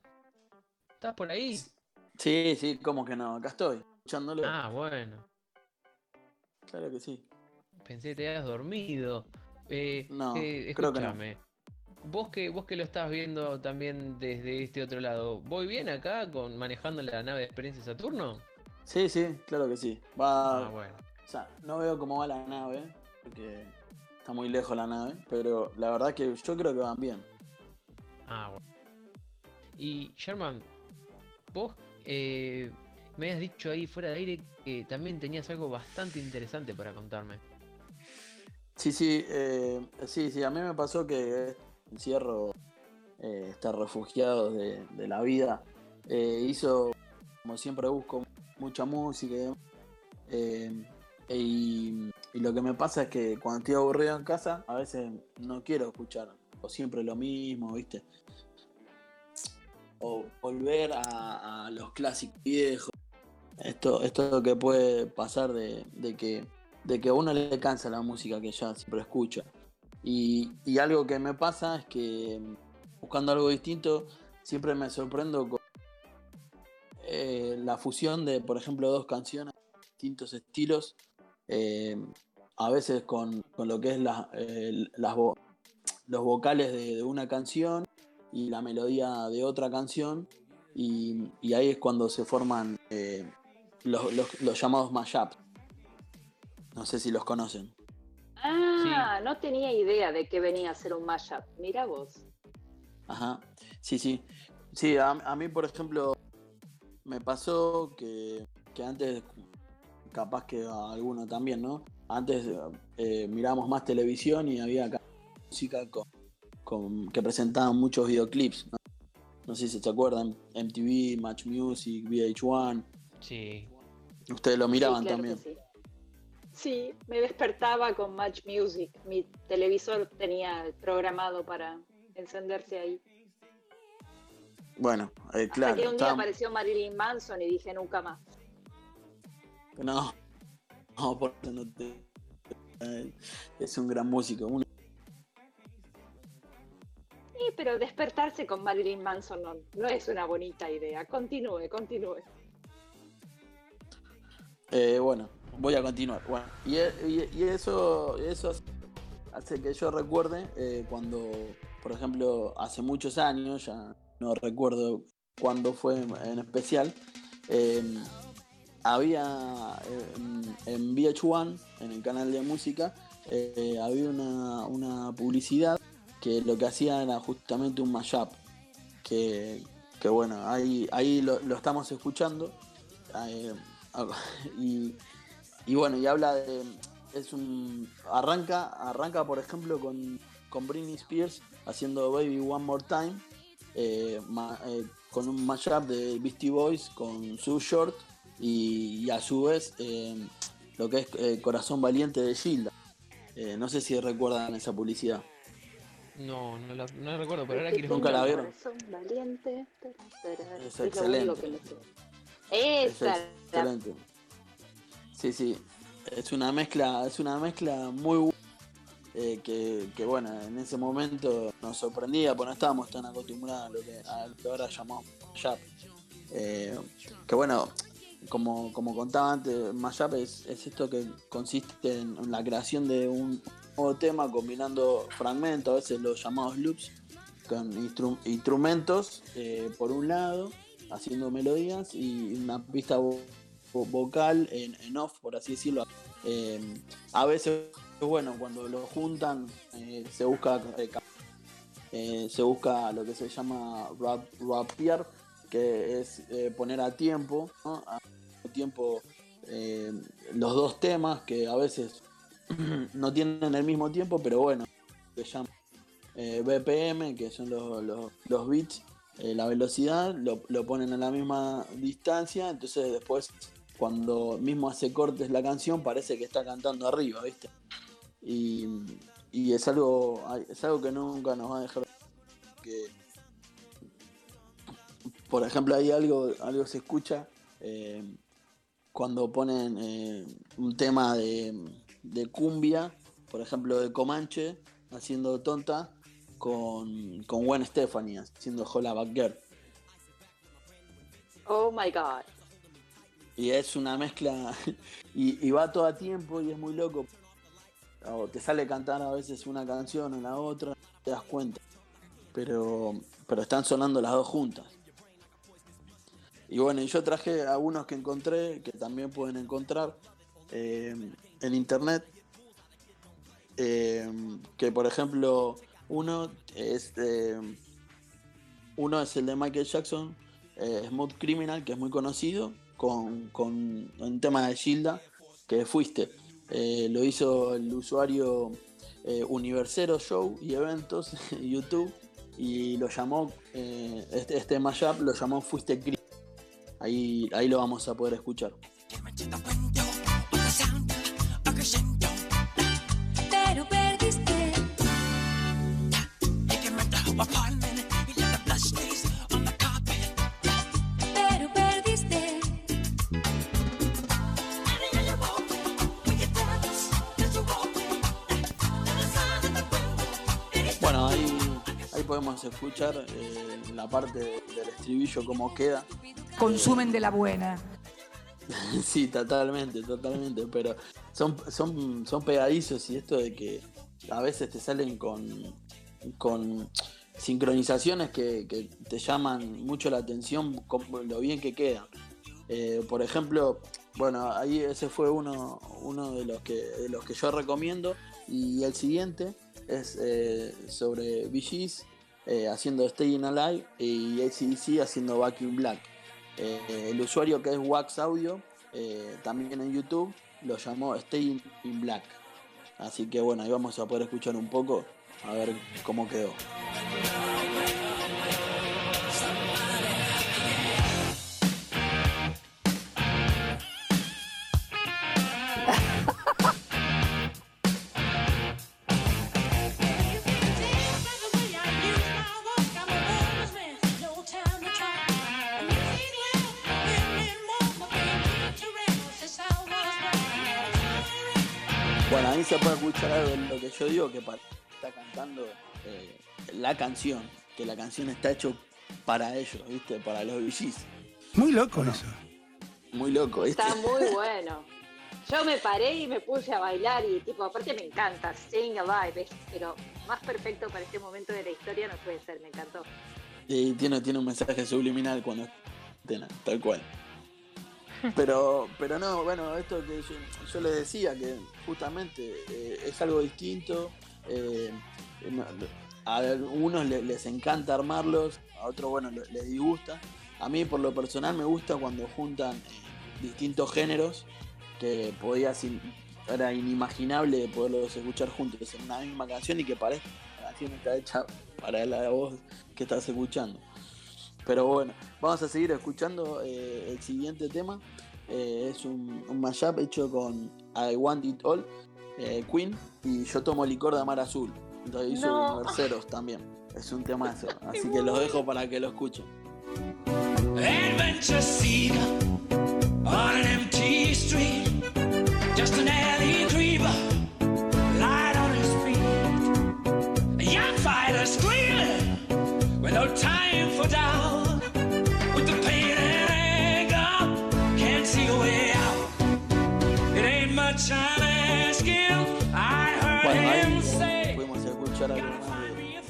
¿Estás por ahí? Sí, sí, como que no, acá estoy, escuchándolo. Ah, bueno. Claro que sí. Pensé que te habías dormido. Eh, No, eh, creo que no. escúchame. Vos que, vos que lo estás viendo también desde este otro lado, ¿voy bien acá con manejando la nave de experiencia Saturno? Sí, sí, claro que sí. Va, Ah, bueno. O sea, no veo cómo va la nave, porque está muy lejos la nave, pero la verdad que yo creo que van bien. Ah, bueno. Y Sherman, vos eh, me has dicho ahí fuera de aire que también tenías algo bastante interesante para contarme. Sí, sí, eh, sí, sí, a mí me pasó que encierro, eh, estar refugiados de, la vida, eh, hizo, como siempre busco, mucha música y lo que me pasa es que cuando estoy aburrido en casa, a veces no quiero escuchar, o siempre lo mismo, ¿viste? O volver a, los clásicos viejos. Esto, esto que puede pasar de, de que, de que a uno le cansa la música que ya siempre escucha. Y, y algo que me pasa es que buscando algo distinto, siempre me sorprendo con eh, la fusión de, por ejemplo, dos canciones, distintos estilos, eh, a veces con, con lo que es la- las vo- los vocales de, de una canción y la melodía de otra canción, y, y ahí es cuando se forman eh, los, los- los llamados mashups. No sé si los conocen. Ah, no tenía idea de que venía a ser un mashup. Mira vos. Ajá, sí, sí. Sí, a, a mí, por ejemplo, me pasó que, que antes, capaz que a alguno también, ¿no? Antes eh, mirábamos más televisión y había acá música con, con- que presentaban muchos videoclips, ¿no? No sé si se acuerdan, MTV, Match Music, VH1. Sí. Ustedes lo miraban Sí, claro también. sí. Sí, me despertaba con Match Music. Mi televisor tenía programado para encenderse ahí. Bueno, eh, claro. Hasta que un día estábamos- apareció Marilyn Manson y dije nunca más. No. por eso no te- eh, es un gran músico. Un- Sí, pero despertarse con Marilyn Manson no, es una bonita idea. Continúe, continúe. Eh, bueno, voy a continuar. Bueno, y, eso, eso hace que yo recuerde eh, cuando, por ejemplo, hace muchos años, ya no recuerdo cuándo fue en especial, eh, había eh, en, en VH1, en el canal de música, eh, había una, una publicidad que lo que hacía era justamente un mashup. Que, que bueno, ahí, ahí lo, lo estamos escuchando. eh, y, y bueno, y habla de. Es un. Arranca, arranca por ejemplo, con, con Britney Spears haciendo Baby One More Time. eh, eh, con un mashup de Beastie Boys con Sue Short. Y, y a su vez, lo que es Corazón Valiente de Gilda. No sé si recuerdan esa publicidad. No, no la, no la recuerdo, pero ahora quiero ¿Nunca la vieron? Valiente. Es excelente. Es excelente. Sí, sí. Es una mezcla, es una mezcla muy buena. eh, que, que, bueno, en ese momento nos sorprendía, porque no estábamos tan acostumbrados a lo que, a lo que ahora llamamos mashup. Eh, que bueno, como, como contaba antes, mashup es, es esto que consiste en la creación de un nuevo tema combinando fragmentos, a veces los llamados loops, con instru- instrumentos eh, por un lado, haciendo melodías y una pista vo- vo- vocal en, off, por así decirlo. Eh, a veces, bueno, cuando lo juntan, eh, se busca ca- se busca lo que se llama rap, rapear, que es poner a tiempo, ¿no? a tiempo los dos temas que a veces no tienen el mismo tiempo, pero bueno, se llama eh, BPM, que son los, los, los beats, eh, la velocidad, lo, lo ponen a la misma distancia, entonces después cuando mismo hace cortes la canción parece que está cantando arriba, ¿viste? Y, y es algo es algo que nunca nos va a dejar que por ejemplo hay algo algo se escucha eh, cuando ponen un tema de, de cumbia por ejemplo de Comanche haciendo tonta con, con Gwen Stefani haciendo Hola Bad Girl Oh my god. Y es una mezcla. Y, y va todo a tiempo y es muy loco. O te sale cantar a veces una canción o la otra, te das cuenta. Pero, pero están sonando las dos juntas. Y bueno, yo traje algunos que encontré, que también pueden encontrar eh, en internet. Eh, que por ejemplo, uno es, eh, uno es el de Michael Jackson, eh, Smooth Criminal, que es muy conocido, con, con un tema de Gilda, que fuiste. Eh, lo hizo el usuario eh, Universero Show y Eventos YouTube y lo llamó, este, este mashup lo llamó Fuiste Criminal. Ahí, ahí lo vamos a poder escuchar. Podemos escuchar eh, la parte del estribillo, cómo queda. Consumen de la buena. sí, totalmente, totalmente. Pero son, son, son pegadizos y esto de que a veces te salen con, con sincronizaciones que, que te llaman mucho la atención con lo bien que quedan. Eh, por ejemplo, bueno, ahí ese fue uno, uno de los que de los que yo recomiendo. Y el siguiente es eh, sobre Gees, eh, haciendo Staying Alive y ACDC haciendo Back in Black. Eh, el usuario que es Wax Audio, eh, también en YouTube, lo llamó Staying in Black. Así que bueno, ahí vamos a poder escuchar un poco a ver cómo quedó. Puede escuchar algo de lo que yo digo, que está cantando eh, la canción, que la canción está hecho para ellos, ¿viste? Para los VGs. Muy loco eso. Muy loco, ¿viste? Está muy bueno. Yo me paré y me puse a bailar y tipo, aparte me encanta, sing alive, pero más perfecto para este momento de la historia no puede ser, me encantó. Y tiene, tiene un mensaje subliminal cuando tal cual. Pero, pero no, bueno, esto que yo, les decía, que justamente eh, es algo distinto. eh, a algunos le- les encanta armarlos, a otros, bueno, le- les disgusta. A mí, por lo personal, me gusta cuando juntan eh, distintos géneros que podías in- era inimaginable poderlos escuchar juntos en una misma canción y que parezca que la canción está hecha para la voz que estás escuchando. Pero bueno, vamos a seguir escuchando eh, el siguiente tema. Eh, es un, un mashup hecho con I Want It All, eh, Queen, y Yo Tomo Licor de Amar Azul. Entonces hizo No. Merceros también. Es un temazo. Así que los dejo para que lo escuchen. Adventure seeker on an empty street. Just an alley creeper, light on his feet. A young fighter squealing with no time for doubt. Bueno, ahí him say. pudimos escuchar algo más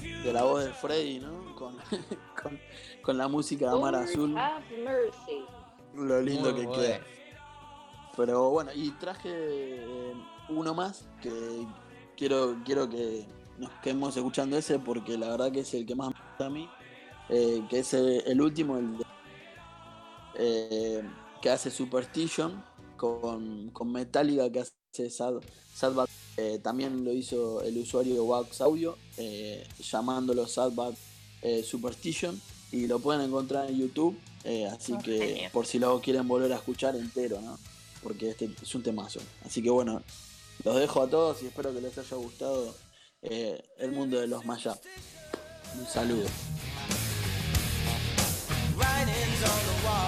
de, de la voz de Freddy, ¿no? Con, con, con la música de Amar Lord Azul. have mercy. Lo lindo Muy que bueno. queda. Pero bueno, y traje eh, uno más que quiero, quiero que nos quedemos escuchando ese porque la verdad que es el que más me gusta a mí. eh, que es el, el último, el de- eh, que hace Superstition con, con Metallica que hace Sad, Sad Bad. Eh, también lo hizo el usuario Wax Audio eh, llamándolo Sad Bad eh, Superstition y lo pueden encontrar en YouTube. eh, así Oh, que genial. por si lo quieren volver a escuchar entero, ¿no? Porque este es un temazo. Así que bueno, los dejo a todos y espero que les haya gustado eh, el mundo de los Maya. Un saludo. writings on the wall.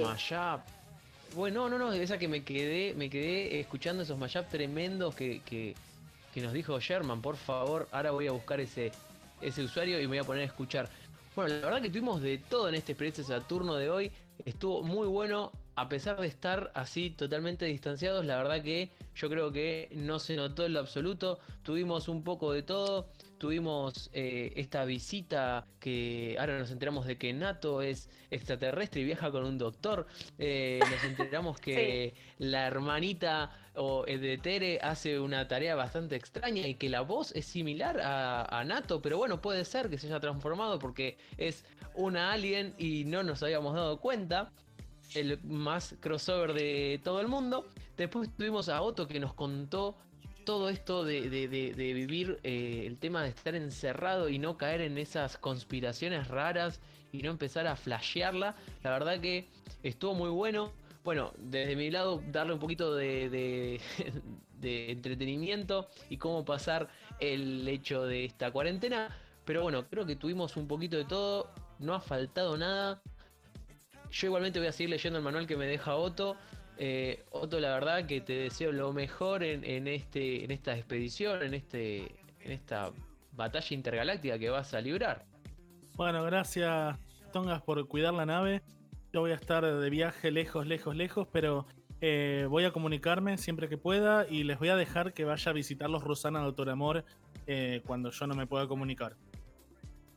Mashup. Bueno, no, no, esa que me quedé, me quedé escuchando esos mashup tremendos que, que, que nos dijo Sherman, por favor, ahora voy a buscar ese, ese usuario y me voy a poner a escuchar. Bueno, la verdad que tuvimos de todo en este experiencia Saturno de hoy, estuvo muy bueno, a pesar de estar así totalmente distanciados, la verdad que yo creo que no se notó en lo absoluto, tuvimos un poco de todo, tuvimos eh, esta visita que ahora nos enteramos de que Nato es extraterrestre y viaja con un doctor, eh, nos enteramos que la hermanita o eh, de Tere hace una tarea bastante extraña y que la voz es similar a, a Nato, pero bueno, puede ser que se haya transformado porque es una alien y no nos habíamos dado cuenta el más crossover de todo el mundo. Después tuvimos a Otto que nos contó todo esto de, de- de- de vivir eh, el tema de estar encerrado y no caer en esas conspiraciones raras y no empezar a flashearla. La verdad que estuvo muy bueno. Bueno, desde mi lado, darle un poquito de, entretenimiento y cómo pasar el hecho de esta cuarentena. Pero bueno, creo que tuvimos un poquito de todo. No ha faltado nada. Yo igualmente voy a seguir leyendo el manual que me deja Otto. Eh, Otto, la verdad que te deseo lo mejor en, en este, en esta expedición, en, este, en esta batalla intergaláctica que vas a librar. Bueno, gracias Tongas por cuidar la nave. Yo voy a estar de viaje lejos, lejos, lejos, pero Eh, voy a comunicarme siempre que pueda y les voy a dejar que vaya a visitarlos Rosana Doctor Amor eh, cuando yo no me pueda comunicar.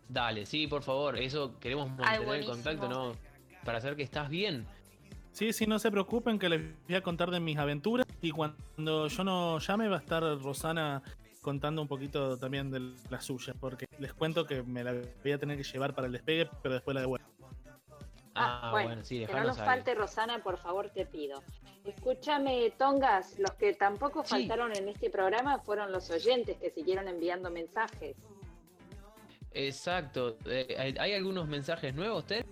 Dale, sí, por favor, eso queremos mantener el buenísimo. contacto, ¿no? Para saber que estás bien. Sí, sí, no se preocupen que les voy a contar de mis aventuras y cuando yo no llame va a estar Rosana contando un poquito también de las suyas, porque les cuento que me la voy a tener que llevar para el despegue, pero después la devuelvo. Ah, bueno, bueno, sí, que no nos falte Rosana, por favor, te pido. Escúchame, Tongas, los que tampoco faltaron en este programa fueron los oyentes que siguieron enviando mensajes. Exacto. Eh, ¿hay- ¿Hay algunos mensajes nuevos, Ted?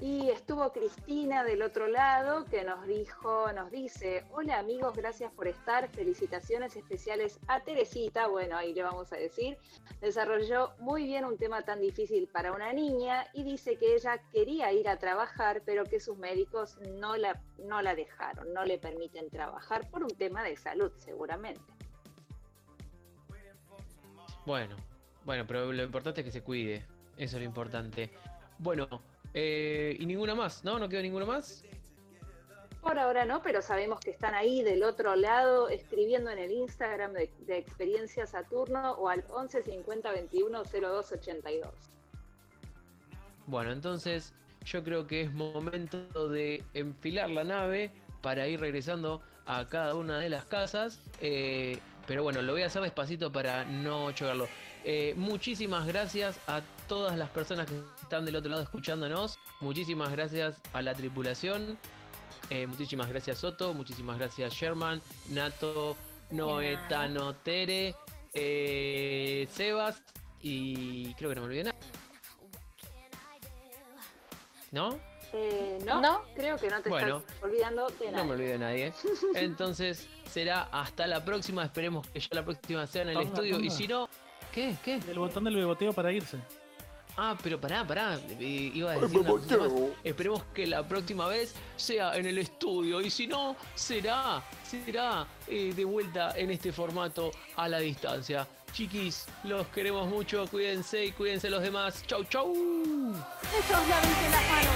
Y estuvo Cristina del otro lado que nos dijo, nos dice, hola amigos, gracias por estar, felicitaciones especiales a Teresita, bueno, ahí le vamos a decir, desarrolló muy bien un tema tan difícil para una niña y dice que ella quería ir a trabajar, pero que sus médicos no la, no la dejaron, no le permiten trabajar por un tema de salud seguramente. Bueno, bueno, pero lo importante es que se cuide. Eso es lo importante. Bueno, eh, y ninguna más, ¿no? ¿No quedó ninguna más? Por ahora no, pero sabemos que están ahí del otro lado escribiendo en el Instagram de, de Experiencia Saturno o al 11 50 21 02 82. Bueno, entonces yo creo que es momento de enfilar la nave para ir regresando a cada una de las casas. eh, pero bueno, lo voy a hacer despacito para no chocarlo. Eh, muchísimas gracias a todas las personas que están del otro lado escuchándonos. Muchísimas gracias a la tripulación. Eh, muchísimas gracias Soto. Muchísimas gracias Sherman, Nato, Noé, Tano, Tere, eh, Sebas y creo que no me olvidé nada. ¿No? Eh, no, creo que no te Bueno. estás olvidando de nada. No me olvidé de nadie. Entonces será hasta la próxima. Esperemos que ya la próxima sea en el estudio. Y si no, ¿qué? ¿Qué? El botón del beboteo para irse. Ah, pero pará, pará. Eh, iba a decir una más. Esperemos que la próxima vez sea en el estudio. Y si no, será, será eh, de vuelta en este formato a la distancia. Chiquis, los queremos mucho. Cuídense y cuídense los demás. Chau, chau. Estos laven la mano.